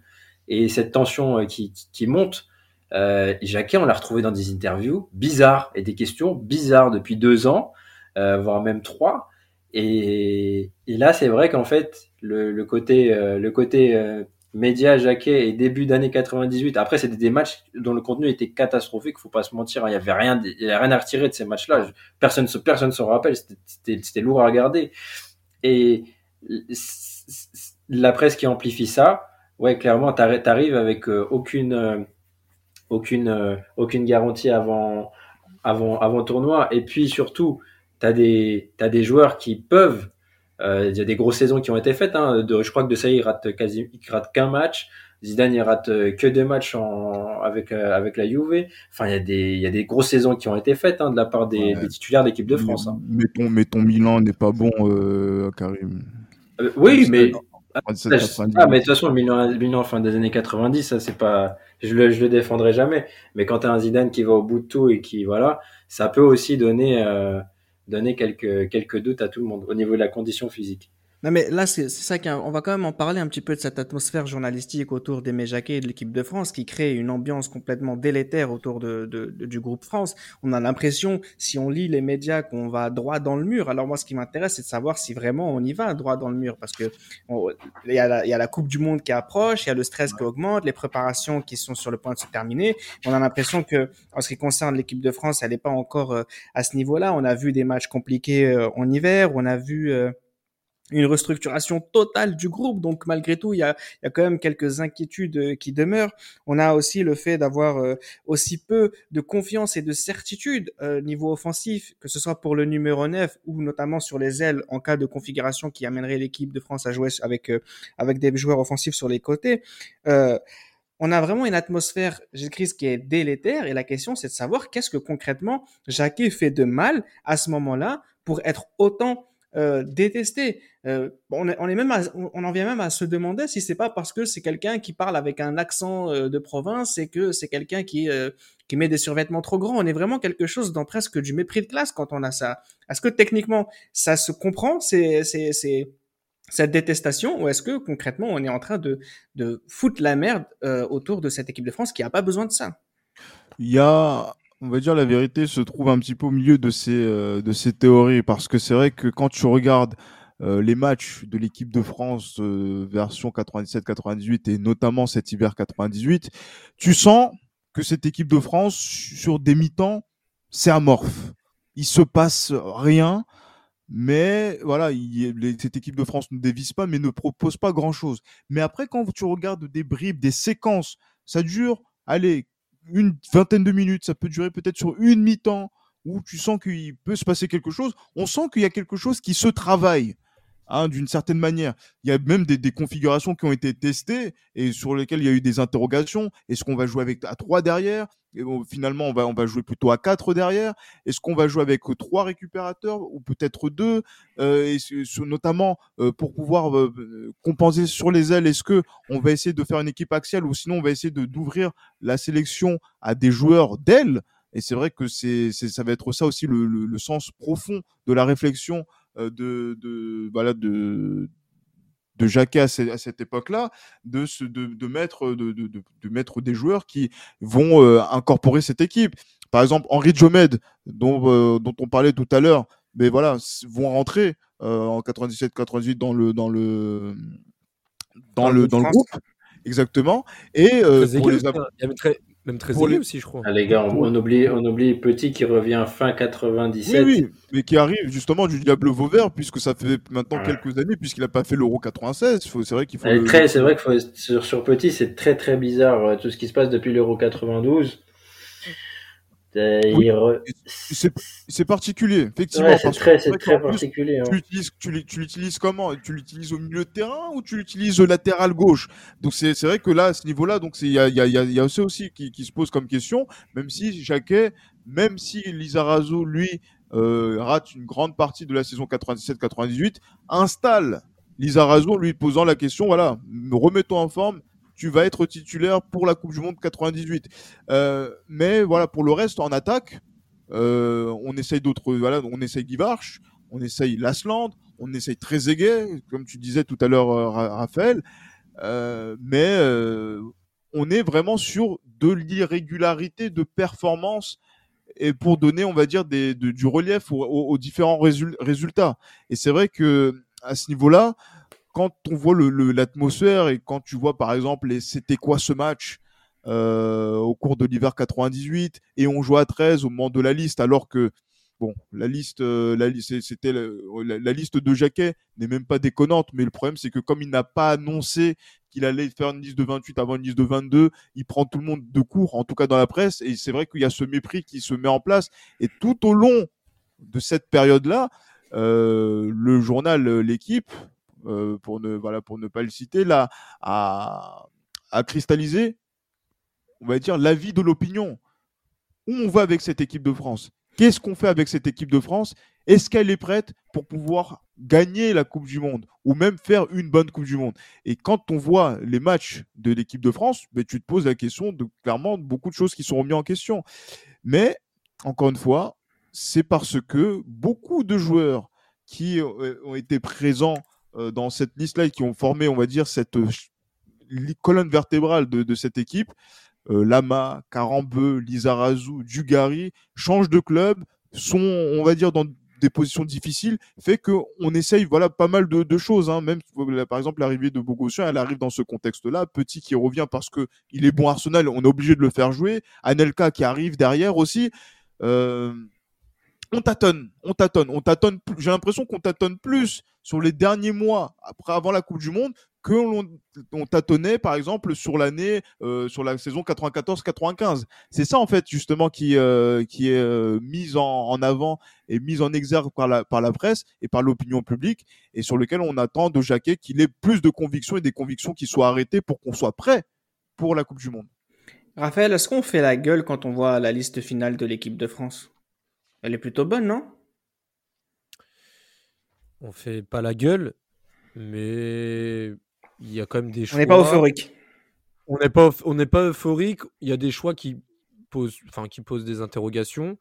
et cette tension euh, qui, qui, monte, euh, Jacquet, on l'a retrouvé dans des interviews bizarres et des questions bizarres depuis deux ans, voire même trois. Et, et là, c'est vrai qu'en fait, le, le, côté, le côté média Jacquet et début d'année 98. Après, c'était des matchs dont le contenu était catastrophique. Faut pas se mentir. Hein. Il y avait rien, il y avait rien à retirer de ces matchs-là. Personne, personne se rappelle. C'était lourd à regarder. Et la presse qui amplifie ça, ouais, clairement, t'arrives avec euh, aucune, euh, aucune, euh, aucune garantie avant, avant, avant tournoi. Et puis surtout, t'as des, t'as des joueurs qui peuvent euh, il y a des grosses saisons qui ont été faites. Hein. De, je crois que de ça, il rate quasi, il rate qu'un match. Zidane, il rate euh, que deux matchs en, avec euh, avec la Juve. Enfin, il y a des il y a des grosses saisons qui ont été faites hein, de la part des, des titulaires d'équipe de France. Hein. Mais ton mais ton Milan n'est pas bon, euh, Karim. Oui, mais ah, mais de toute façon, le Milan, Milan fin des années 90, ça c'est pas, je le, je le défendrai jamais. Mais quand tu as un Zidane qui va au bout de tout et qui voilà, ça peut aussi donner euh, donner quelques, quelques doutes à tout le monde au niveau de la condition physique. Non, mais là, c'est ça qu'on va quand même en parler un petit peu de cette atmosphère journalistique autour des Méjaquets et de l'équipe de France qui crée une ambiance complètement délétère autour de, de, du groupe France. On a l'impression, si on lit les médias, qu'on va droit dans le mur. Alors moi, ce qui m'intéresse, c'est de savoir si vraiment on y va droit dans le mur parce que il y, y a la Coupe du Monde qui approche, il y a le stress qui augmente, les préparations qui sont sur le point de se terminer. On a l'impression que, en ce qui concerne l'équipe de France, elle n'est pas encore euh, à ce niveau-là. On a vu des matchs compliqués euh, en hiver, on a vu euh, une restructuration totale du groupe. Donc malgré tout, il y a, y a quand même quelques inquiétudes euh, qui demeurent. On a aussi le fait d'avoir euh, aussi peu de confiance et de certitude euh, niveau offensif, que ce soit pour le numéro 9 ou notamment sur les ailes en cas de configuration qui amènerait l'équipe de France à jouer avec avec des joueurs offensifs sur les côtés. on a vraiment une atmosphère, j'écris, qui est délétère et la question c'est de savoir qu'est-ce que concrètement Jacquet fait de mal à ce moment-là pour être autant euh, détesté. Euh, on, est, même on en vient même à se demander si c'est pas parce que c'est quelqu'un qui parle avec un accent euh, de province et que c'est quelqu'un qui qui met des survêtements trop grands. On est vraiment quelque chose dans presque du mépris de classe quand on a ça. Est-ce que techniquement ça se comprend c'est c'est c'est cette détestation ou est-ce que concrètement on est en train de de foutre la merde autour de cette équipe de France qui a pas besoin de ça? Il y a on va dire la vérité se trouve un petit peu au milieu de ces, euh, de ces théories parce que c'est vrai que quand tu regardes euh, les matchs de l'équipe de France euh, version 97-98 et notamment cet hiver 98, tu sens que cette équipe de France sur des mi-temps, c'est amorphe. Il se passe rien. Mais voilà, cette équipe de France ne dévisse pas, mais ne propose pas grand-chose. Mais après, quand tu regardes des bribes, des séquences, ça dure, allez, une vingtaine de minutes, ça peut durer peut-être sur une mi-temps, où tu sens qu'il peut se passer quelque chose. On sent qu'il y a quelque chose qui se travaille. Hein, d'une certaine manière. Il y a même des, configurations qui ont été testées et sur lesquelles il y a eu des interrogations. Est-ce qu'on va jouer avec à 3 derrière? Et Finalement, on va, on va jouer plutôt à 4 derrière. Est-ce qu'on va jouer avec trois récupérateurs ou peut-être deux? Euh, et Notamment euh, pour pouvoir euh, compenser sur les ailes. Est-ce que on va essayer de faire une équipe axiale ou sinon on va essayer d'ouvrir la sélection à des joueurs d'ailes? Et c'est vrai que c'est, ça va être ça aussi le, le, sens profond de la réflexion euh, de, de, voilà, de, de Jacquet à, cette époque-là, de, de, de, mettre, de, de, de, mettre des joueurs qui vont euh, incorporer cette équipe. Par exemple, Henri Jomed, dont, euh, dont on parlait tout à l'heure, mais voilà, vont rentrer en 97-98 dans le, dans le, dans, le, dans le groupe. Exactement. Et pour les... Il y très, même très élevé aussi, je crois. Ah, les gars, on, oublie, on oublie Petit qui revient fin 97. Oui, oui, mais qui arrive justement du Diable Vauvert, puisque ça fait maintenant quelques années, puisqu'il n'a pas fait l'Euro 96. C'est vrai qu'il faut. C'est vrai que sur, sur, Petit, c'est très très bizarre euh, tout ce qui se passe depuis l'Euro 92. C'est particulier, effectivement. c'est très, très particulier. Hein. Tu l'utilises comment? Tu l'utilises au milieu de terrain ou tu l'utilises latéral gauche? Donc c'est vrai que là, à ce niveau-là, donc il y a, y, a, y a ça aussi qui, qui, se pose comme question, même si Jacquet, même si Lizarazo, lui, euh, rate une grande partie de la saison 97-98, installe Lizarazo, lui posant la question, voilà, remettons en forme, tu vas être titulaire pour la Coupe du Monde 98. Euh, mais voilà, pour le reste, en attaque, euh, on essaye d'autres. Voilà, on essaye Guivarch, on essaye Lasland, on essaye Trezeguet, comme tu disais tout à l'heure, euh, Raphaël. mais on est vraiment sur de l'irrégularité de performance et pour donner, on va dire, du relief aux, différents résultats. Et c'est vrai que à ce niveau-là, quand on voit l'atmosphère et quand tu vois par exemple c'était quoi ce match euh, au cours de l'hiver 98 et on joue à 13 au moment de la liste alors que bon la liste euh, c'était liste de Jacquet n'est même pas déconnante mais le problème c'est que comme il n'a pas annoncé qu'il allait faire une liste de 28 avant une liste de 22 il prend tout le monde de court en tout cas dans la presse et c'est vrai qu'il y a ce mépris qui se met en place. Et tout au long de cette période là euh, le journal l'équipe euh, pour, ne, voilà, pour ne pas le citer, là, à, à cristalliser, on va dire, l'avis de l'opinion. Où on va avec cette équipe de France? Qu'est-ce qu'on fait avec cette équipe de France? Est-ce qu'elle est prête pour pouvoir gagner la Coupe du Monde ou même faire une bonne Coupe du Monde? Et quand on voit les matchs de l'équipe de France, ben, tu te poses la question de clairement beaucoup de choses qui sont remises en question. Mais encore une fois, c'est parce que beaucoup de joueurs qui euh, ont été présents dans cette liste-là et qui ont formé, on va dire, cette euh, colonne vertébrale de, cette équipe, euh, Lama, Karambeu, Lizarazu, Dugari, changent de club, sont, on va dire, dans des positions difficiles, fait qu'on essaye voilà pas mal de, choses. Hein. Même par exemple l'arrivée de Bogossian, elle arrive dans ce contexte-là. Petit qui revient parce que il est bon Arsenal, on est obligé de le faire jouer. Anelka qui arrive derrière aussi. Euh, on tâtonne, on tâtonne, on tâtonne. J'ai l'impression qu'on tâtonne plus sur les derniers mois avant la Coupe du Monde que l'on tâtonnait par exemple sur l'année, euh, sur la saison 94-95. C'est ça en fait justement qui euh, est euh, mise en, avant et mise en exergue par la par la presse et par l'opinion publique et sur lequel on attend de Jacquet qu'il ait plus de convictions et des convictions qui soient arrêtées pour qu'on soit prêt pour la Coupe du Monde. Raphaël, est-ce qu'on fait la gueule quand on voit la liste finale de l'équipe de France? Elle est plutôt bonne, non? On fait pas la gueule, mais il y a quand même des choix. On n'est pas euphorique. On n'est pas, on n'est pas euphorique. Il y a des choix qui posent, enfin, qui posent des interrogations.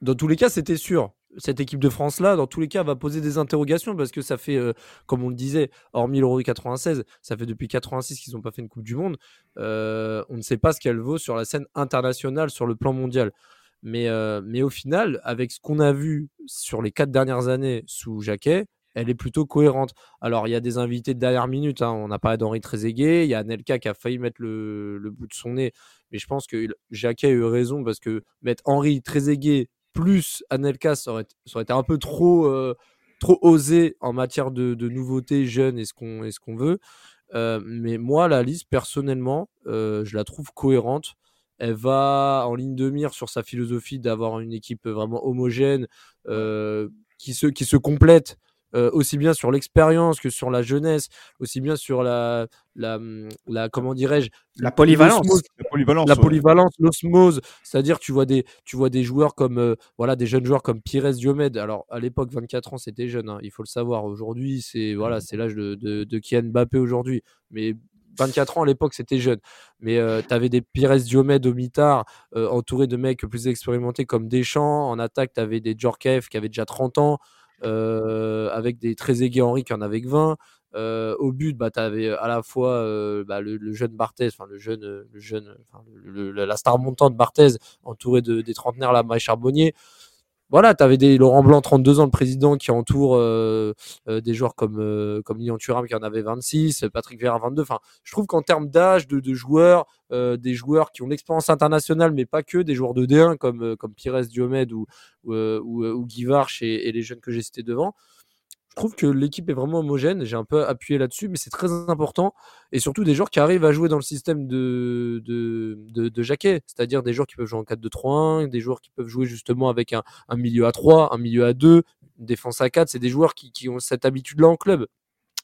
Dans tous les cas, c'était sûr. Cette équipe de France-là, dans tous les cas, va poser des interrogations parce que ça fait, euh, comme on le disait, hormis l'Euro 96, ça fait depuis 86 qu'ils n'ont pas fait une Coupe du Monde. Euh, on ne sait pas ce qu'elle vaut sur la scène internationale, sur le plan mondial. Mais, euh, mais au final, avec ce qu'on a vu sur les quatre dernières années sous Jacquet, elle est plutôt cohérente. Alors, il y a des invités de dernière minute. Hein. On a parlé d'Henri Trezeguet. Il y a Nelka qui a failli mettre le, le, bout de son nez. Mais je pense que Jacquet a eu raison parce que mettre Henri Trezeguet plus Anelka, ça aurait, été un peu trop, euh, trop osé en matière de, nouveautés jeunes et ce qu'on qu'on veut. mais moi, la liste, personnellement, je la trouve cohérente. Elle va en ligne de mire sur sa philosophie d'avoir une équipe vraiment homogène, qui, se, qui se complète euh, aussi bien sur l'expérience que sur la jeunesse, aussi bien sur la, la, la comment dirais-je, la polyvalence, la polyvalence, la polyvalence, l'osmose. C'est-à-dire, tu vois des, tu vois des joueurs comme, euh, voilà, des jeunes joueurs comme Pires Diomède. Alors, à l'époque, 24 ans, c'était jeune. Hein, il faut le savoir. Aujourd'hui, c'est voilà, c'est l'âge de, de, de Kylian Mbappé aujourd'hui. Mais 24 ans à l'époque, c'était jeune. Mais euh, tu avais des Pires Diomède au mitard, entourés de mecs plus expérimentés comme Deschamps. En attaque, tu avais des Djorkaeff qui avaient déjà 30 ans. Euh, avec des très aigués Henri qui en avait 20. Euh, au but, bah, tu avais à la fois euh, bah, le, jeune Barthez, le jeune, le jeune, la star montante Barthez, entouré de, des trentenaires là, Maï Charbonnier voilà, tu avais des Laurent Blanc, 32 ans, le président, qui entoure euh, euh, des joueurs comme, euh, comme Thuram, qui en avait 26, Patrick Vieira, 22. Enfin, je trouve qu'en termes d'âge, de, joueurs, des joueurs qui ont l'expérience internationale, mais pas que, des joueurs de D1 comme, comme Pires Diomède ou, ou, ou, Guy Varche et, et, les jeunes que j'ai cités devant, je trouve que l'équipe est vraiment homogène. J'ai un peu appuyé là-dessus, mais c'est très important. Et surtout des joueurs qui arrivent à jouer dans le système de, de, de, c'est-à-dire des joueurs qui peuvent jouer en 4-2-3-1, des joueurs qui peuvent jouer justement avec un, milieu à 3, un milieu à 2, une défense à 4. C'est des joueurs qui, ont cette habitude-là en club,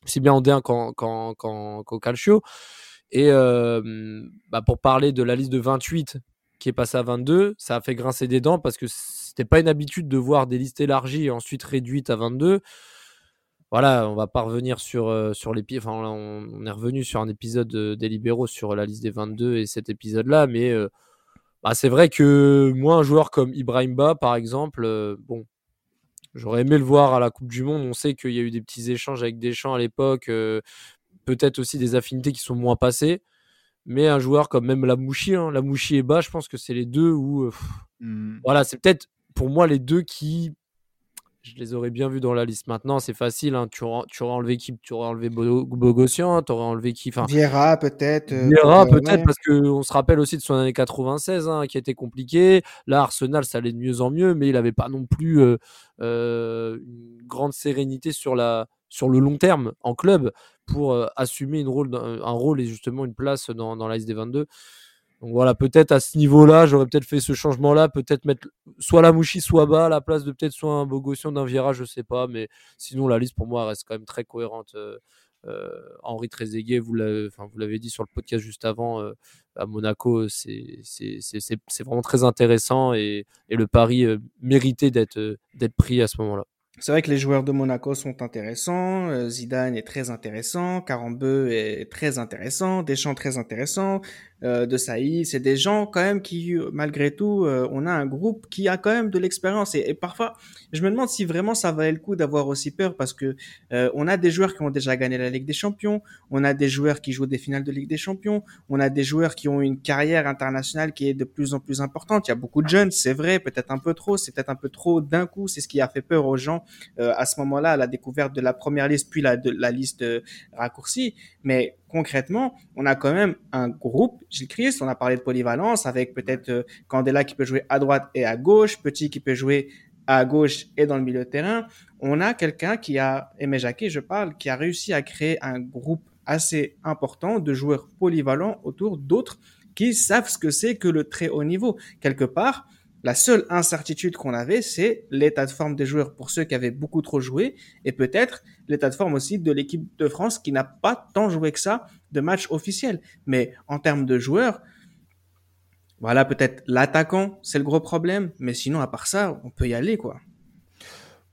c'est bien en D1 qu'en Calcio. Et euh, bah pour parler de la liste de 28 qui est passée à 22, ça a fait grincer des dents parce que c'était pas une habitude de voir des listes élargies et ensuite réduites à 22 voilà, on va pas revenir sur, euh, sur les enfin, on, est revenu sur un épisode des libéraux sur la liste des 22 et cet épisode-là, mais euh, bah, c'est vrai que moi, un joueur comme Ibrahimba, par exemple, euh, bon, j'aurais aimé le voir à la Coupe du Monde. On sait qu'il y a eu des petits échanges avec Deschamps à l'époque, peut-être aussi des affinités qui sont moins passées, mais un joueur comme même Lamouchi, hein, Lamouchi et Bas, je pense que c'est les deux où, mmh. voilà, c'est peut-être pour moi les deux qui je les aurais bien vus dans la liste. Maintenant, c'est facile. Hein. Tu, aurais, tu, aurais, enlevé qui Tu aurais enlevé Bogossian, tu aurais enlevé qui enfin, Vieira, peut-être. Euh, Vieira, peut-être, parce qu'on se rappelle aussi de son année 96, hein, qui était compliqué. Là, Arsenal, ça allait de mieux en mieux, mais il n'avait pas non plus euh, euh, une grande sérénité sur, la, sur le long terme en club pour assumer une rôle, un rôle et justement une place dans, dans la liste des 22. Donc voilà, peut-être à ce niveau-là, j'aurais peut-être fait ce changement-là, peut-être mettre soit la Mouchi, soit bas à la place de peut-être soit un Bogossian d'un virage, je sais pas, mais sinon la liste pour moi reste quand même très cohérente. Euh, euh, Henri Trezeguet, vous l'avez dit sur le podcast juste avant, euh, à Monaco, c'est vraiment très intéressant et, le pari méritait d'être pris à ce moment-là. C'est vrai que les joueurs de Monaco sont intéressants, Zidane est très intéressant, Carambeu est très intéressant, Deschamps très intéressant, euh, de Saïd, c'est des gens quand même qui, malgré tout, euh, on a un groupe qui a quand même de l'expérience. Et, parfois, je me demande si vraiment ça valait le coup d'avoir aussi peur parce que on a des joueurs qui ont déjà gagné la Ligue des Champions, on a des joueurs qui jouent des finales de Ligue des Champions, on a des joueurs qui ont une carrière internationale qui est de plus en plus importante. Il y a beaucoup de jeunes, c'est vrai, peut-être un peu trop, c'est peut-être un peu trop d'un coup, c'est ce qui a fait peur aux gens euh, à ce moment-là à la découverte de la première liste puis la, de, la liste euh, raccourcie. Mais concrètement, on a quand même un groupe, Gilles Christ, on a parlé de polyvalence avec peut-être euh, Candela qui peut jouer à droite et à gauche, Petit qui peut jouer à gauche et dans le milieu de terrain. On a quelqu'un qui a, Aimé Jacquet, je parle, qui a réussi à créer un groupe assez important de joueurs polyvalents autour d'autres qui savent ce que c'est que le très haut niveau. Quelque part, la seule incertitude qu'on avait, c'est l'état de forme des joueurs pour ceux qui avaient beaucoup trop joué et peut-être l'état de forme aussi de l'équipe de France qui n'a pas tant joué que ça de matchs officiels. Mais en termes de joueurs, voilà, peut-être l'attaquant, c'est le gros problème. Mais sinon, à part ça, on peut y aller, quoi.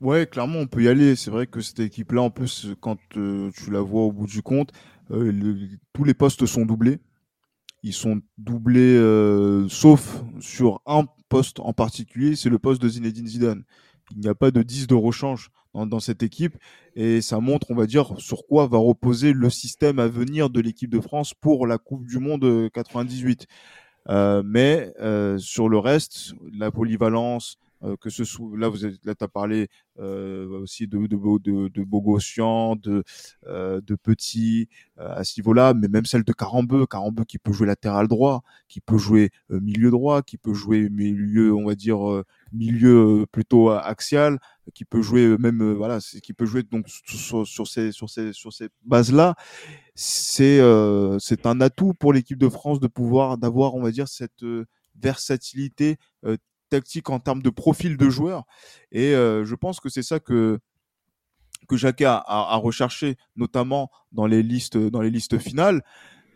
Ouais, clairement, on peut y aller. C'est vrai que cette équipe-là, en plus, quand euh, tu la vois au bout du compte, euh, tous les postes sont doublés. Ils sont doublés, euh, sauf sur un poste en particulier, c'est le poste de Zinedine Zidane. Il n'y a pas de 10 de rechange dans, cette équipe et ça montre, on va dire, sur quoi va reposer le système à venir de l'équipe de France pour la Coupe du Monde 98. Euh, mais euh, sur le reste, la polyvalence, euh, que ce soit là vous êtes, là as parlé euh, aussi de de de, de Bogossian, de euh, de Petit à ce niveau-là, mais même celle de Carambeu, Carambeu qui peut jouer latéral droit, qui peut jouer milieu droit, qui peut jouer milieu, on va dire milieu plutôt axial. qui peut jouer même voilà, qui peut jouer donc sur, sur ces sur ces sur ces bases là. C'est c'est un atout pour l'équipe de France de pouvoir d'avoir on va dire cette versatilité tactique en termes de profil de joueur. Et je pense que c'est ça que que Jacquet a, a, recherché, notamment dans les listes dans les listes finales.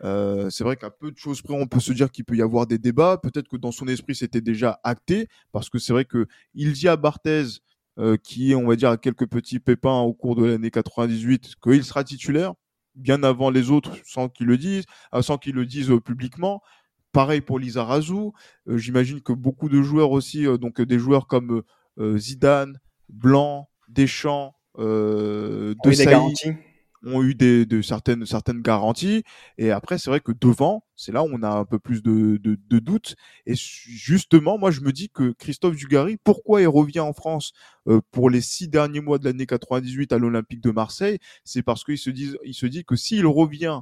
Euh, c'est vrai qu'à peu de choses près, on peut se dire qu'il peut y avoir des débats. Peut-être que dans son esprit, c'était déjà acté, parce que c'est vrai que il dit à Barthez, euh, qui, on va dire, a quelques petits pépins au cours de l'année 98, qu'il sera titulaire bien avant les autres, sans qu'ils le disent, euh, sans qu'ils le disent publiquement. Pareil pour Lisa Razou. J'imagine que beaucoup de joueurs aussi, donc des joueurs comme Zidane, Blanc, Deschamps, euh, de ont eu des, de certaines, certaines garanties. Et après, c'est vrai que devant, c'est là où on a un peu plus de, de, de doutes. Et justement, moi, je me dis que Christophe Dugarry, pourquoi il revient en France euh, pour les six derniers mois de l'année 98 à l'Olympique de Marseille? C'est parce qu'il se dit, il se dit que s'il revient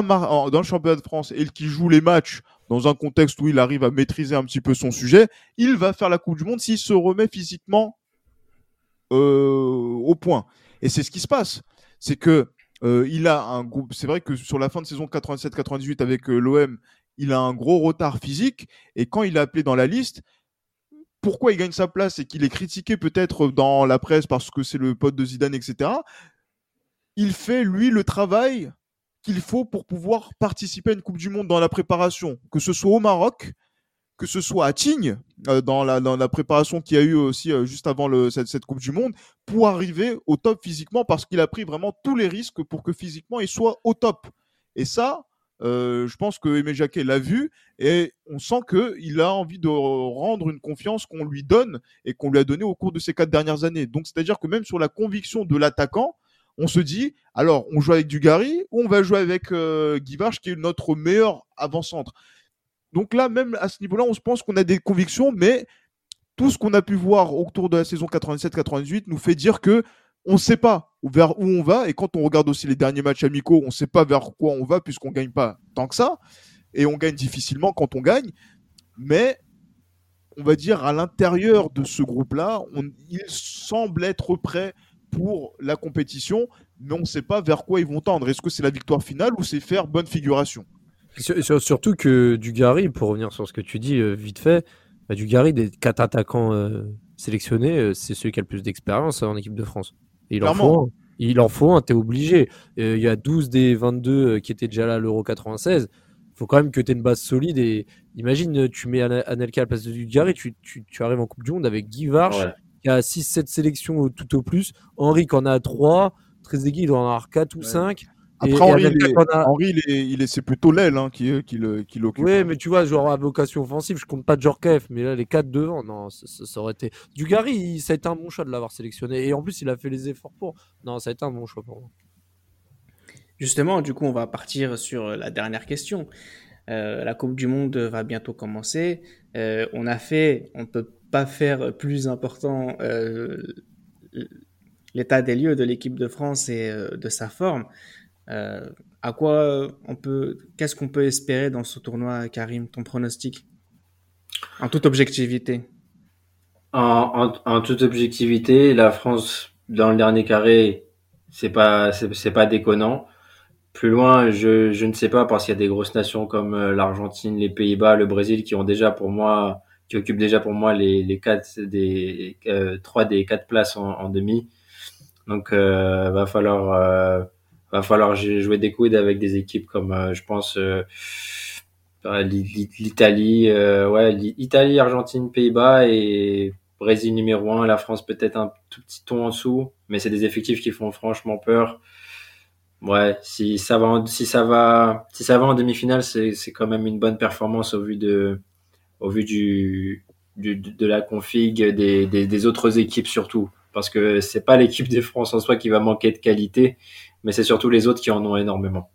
dans le championnat de France et qu'il joue les matchs dans un contexte où il arrive à maîtriser un petit peu son sujet, il va faire la Coupe du Monde s'il se remet physiquement euh, au point. Et c'est ce qui se passe c'est que euh, il a un groupe. C'est vrai que sur la fin de saison 87-98 avec euh, l'OM, il a un gros retard physique. Et quand il est appelé dans la liste, pourquoi il gagne sa place et qu'il est critiqué peut-être dans la presse parce que c'est le pote de Zidane, etc. Il fait lui le travail qu'il faut pour pouvoir participer à une Coupe du Monde dans la préparation, que ce soit au Maroc, que ce soit à Tignes, euh, dans, la, dans la préparation qu'il y a eu aussi euh, juste avant cette, cette, Coupe du Monde, pour arriver au top physiquement, parce qu'il a pris vraiment tous les risques pour que physiquement il soit au top. Et ça, euh, je pense que Aimé Jacquet l'a vu et on sent qu'il a envie de rendre une confiance qu'on lui donne et qu'on lui a donné au cours de ces quatre dernières années. Donc, c'est-à-dire que même sur la conviction de l'attaquant, on se dit, alors, on joue avec Dugarry ou on va jouer avec euh, Guy qui est notre meilleur avant-centre. Donc là, même à ce niveau-là, on se pense qu'on a des convictions, mais tout ce qu'on a pu voir autour de la saison 87-98 nous fait dire que on ne sait pas vers où on va. Et quand on regarde aussi les derniers matchs amicaux, on ne sait pas vers quoi on va puisqu'on ne gagne pas tant que ça. Et on gagne difficilement quand on gagne. Mais on va dire à l'intérieur de ce groupe-là, il semble être prêt pour la compétition, mais on ne sait pas vers quoi ils vont tendre. Est-ce que c'est la victoire finale ou c'est faire bonne figuration? Surtout que Dugarry, pour revenir sur ce que tu dis euh, vite fait, bah, Dugarry, des quatre attaquants euh, sélectionnés, euh, c'est celui qui a le plus d'expérience en équipe de France. il en faut un. Il en faut un, t'es obligé. Il y a 12 des 22 qui étaient déjà là à l'Euro 96. Il faut quand même que tu aies une base solide. Et imagine, tu mets Anelka à la place de Dugarry, tu, tu, tu, arrives en Coupe du Monde avec Guy Varche, qui a 6-7 sélections tout au plus. Henri qui en a 3. Trezeguet, il en a 4 ou 5. Après, Henri, il est, c'est plutôt l'aile hein, qui, qui, qui l'occupe. Oui, mais tu vois, genre à vocation offensive, je compte pas Djorkaeff, mais là, les quatre devant, non, ça, aurait été. Dugarry, ça a été un bon choix de l'avoir sélectionné. Et en plus, il a fait les efforts pour. Non, ça a été un bon choix pour moi. Justement, du coup, on va partir sur la dernière question. Euh, la Coupe du Monde va bientôt commencer. Euh, on a fait, on peut pas faire plus important euh, l'état des lieux de l'équipe de France et de sa forme. Euh, à quoi on peut, qu'est-ce qu'on peut espérer dans ce tournoi, Karim, ton pronostic? En toute objectivité. En, toute objectivité, la France dans le dernier carré, c'est pas, c'est pas déconnant. Plus loin, je, je ne sais pas parce qu'il y a des grosses nations comme euh, l'Argentine, les Pays-Bas, le Brésil qui ont déjà pour moi, qui occupent déjà pour moi les, les quatre des euh, trois des quatre places en, en demi. Donc, euh, va falloir euh, va falloir jouer des coudes avec des équipes comme, euh, je pense, euh, euh, l'Italie, ouais, Italie, Argentine, Pays-Bas et Brésil numéro 1, la France peut-être un tout petit ton en dessous, mais c'est des effectifs qui font franchement peur. Ouais, si ça va, en, si ça va, si ça va en demi-finale, c'est, c'est quand même une bonne performance au vu de, au vu du, de la config des, autres équipes surtout, parce que c'est pas l'équipe de France en soi qui va manquer de qualité, mais c'est surtout les autres qui en ont énormément.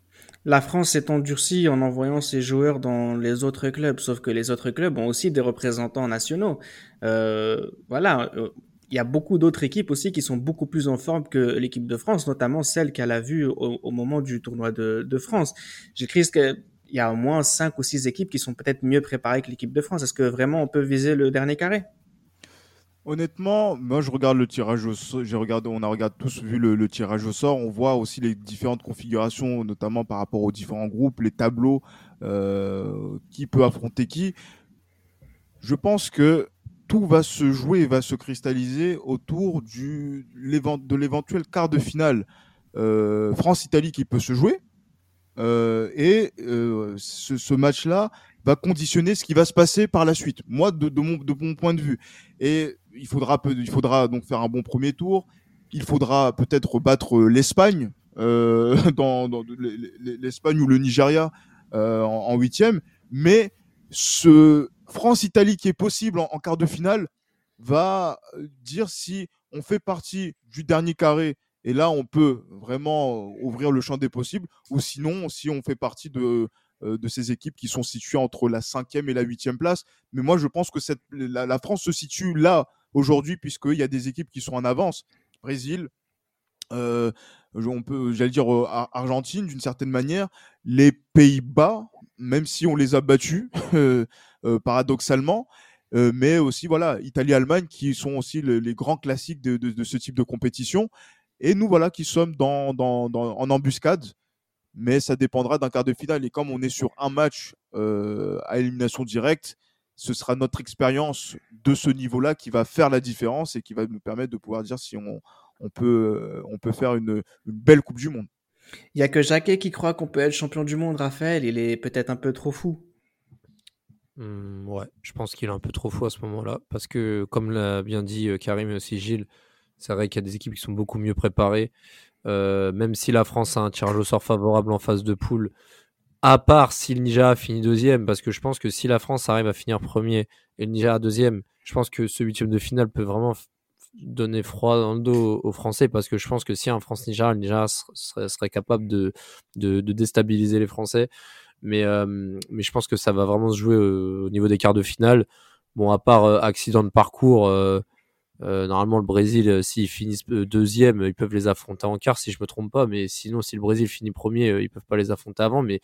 La France s'est endurcie en envoyant ses joueurs dans les autres clubs, sauf que les autres clubs ont aussi des représentants nationaux. Euh, voilà, il euh, y a beaucoup d'autres équipes aussi qui sont beaucoup plus en forme que l'équipe de France, notamment celle qu'elle a vue au, moment du tournoi de, de France. J'écris qu'il y a au moins cinq ou six équipes qui sont peut-être mieux préparées que l'équipe de France. Est-ce que vraiment on peut viser le dernier carré? Honnêtement, moi je regarde le tirage au sort. On a regardé tous vu le, tirage au sort. On voit aussi les différentes configurations, notamment par rapport aux différents groupes, les tableaux, euh, qui peut affronter qui. Je pense que tout va se jouer et va se cristalliser autour du, de l'éventuel quart de finale euh, France-Italie qui peut se jouer. Euh, et ce, ce match-là va conditionner ce qui va se passer par la suite. Moi, de, mon, point de vue. Et il faudra, il faudra donc faire un bon premier tour. Il faudra peut-être battre l'Espagne, euh, dans l'Espagne ou le Nigeria euh, en huitième. Mais ce France-Italie qui est possible en, quart de finale va dire si on fait partie du dernier carré et là on peut vraiment ouvrir le champ des possibles ou sinon si on fait partie de euh, de ces équipes qui sont situées entre la cinquième et la huitième place. Mais moi, je pense que cette, la, France se situe là aujourd'hui, puisqu'il y a des équipes qui sont en avance. Brésil, euh, on peut, j'allais dire euh, Argentine d'une certaine manière, les Pays-Bas, même si on les a battus paradoxalement, mais aussi voilà Italie-Allemagne qui sont aussi les grands classiques de, ce type de compétition. Et nous voilà qui sommes dans, en embuscade mais ça dépendra d'un quart de finale. Et comme on est sur un match euh, à élimination directe, ce sera notre expérience de ce niveau-là qui va faire la différence et qui va nous permettre de pouvoir dire si on, on, peut, euh, on peut faire une, belle Coupe du Monde. Il n'y a que Jacquet qui croit qu'on peut être champion du monde, Raphaël. Il est peut-être un peu trop fou. Mmh, ouais, je pense qu'il est un peu trop fou à ce moment-là. Parce que, comme l'a bien dit euh, Karim et aussi Gilles, c'est vrai qu'il y a des équipes qui sont beaucoup mieux préparées. Euh, même si la France a un tirage au sort favorable en phase de poule, à part si le Nigeria finit deuxième, parce que je pense que si la France arrive à finir premier et le Nigeria deuxième, je pense que ce huitième de finale peut vraiment donner froid dans le dos aux Français, parce que je pense que si un France-Nigeria, le Nigeria serait, capable de, déstabiliser les Français. Mais, euh, mais je pense que ça va vraiment se jouer au, niveau des quarts de finale. Bon, à part euh, accident de parcours, euh, normalement, le Brésil, euh, s'ils finissent euh, deuxième, ils peuvent les affronter en quart, si je me trompe pas. Mais sinon, si le Brésil finit premier, ils peuvent pas les affronter avant. Mais,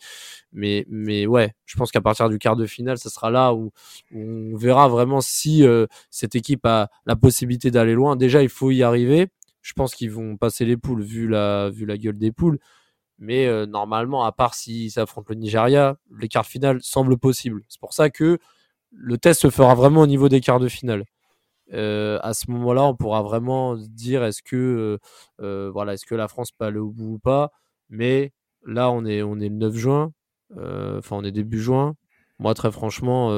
mais, mais ouais, je pense qu'à partir du quart de finale, ce sera là où, on verra vraiment si cette équipe a la possibilité d'aller loin. Déjà, il faut y arriver. Je pense qu'ils vont passer les poules vu la, vu la gueule des poules. Mais normalement, à part s'ils s'affrontent le Nigeria, les quarts de finale semblent possibles. C'est pour ça que le test se fera vraiment au niveau des quarts de finale. Euh, à ce moment-là, on pourra vraiment dire est-ce que, euh, euh, voilà, est-ce que la France peut aller au bout ou pas? Mais là, on est, on est le 9 juin, enfin, on est début juin. Moi, très franchement,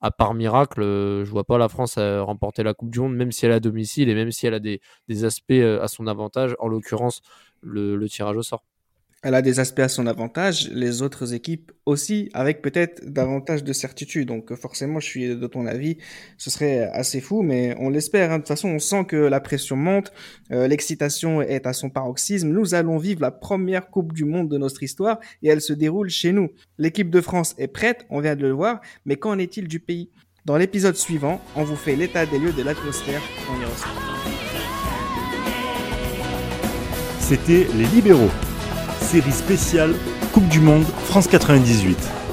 à part miracle, je vois pas la France remporter la Coupe du Monde, même si elle a domicile et même si elle a des, des aspects à son avantage, en l'occurrence le tirage au sort elle a des aspects à son avantage, les autres équipes aussi, avec peut-être davantage de certitude. Donc forcément, je suis de ton avis, ce serait assez fou, mais on l'espère. Hein. De toute façon, on sent que la pression monte, euh, l'excitation est à son paroxysme. Nous allons vivre la première Coupe du Monde de notre histoire et elle se déroule chez nous. L'équipe de France est prête, on vient de le voir, mais qu'en est-il du pays? Dans l'épisode suivant, on vous fait l'état des lieux de l'atmosphère en C'était Les Libéraux série spéciale Coupe du Monde France 98.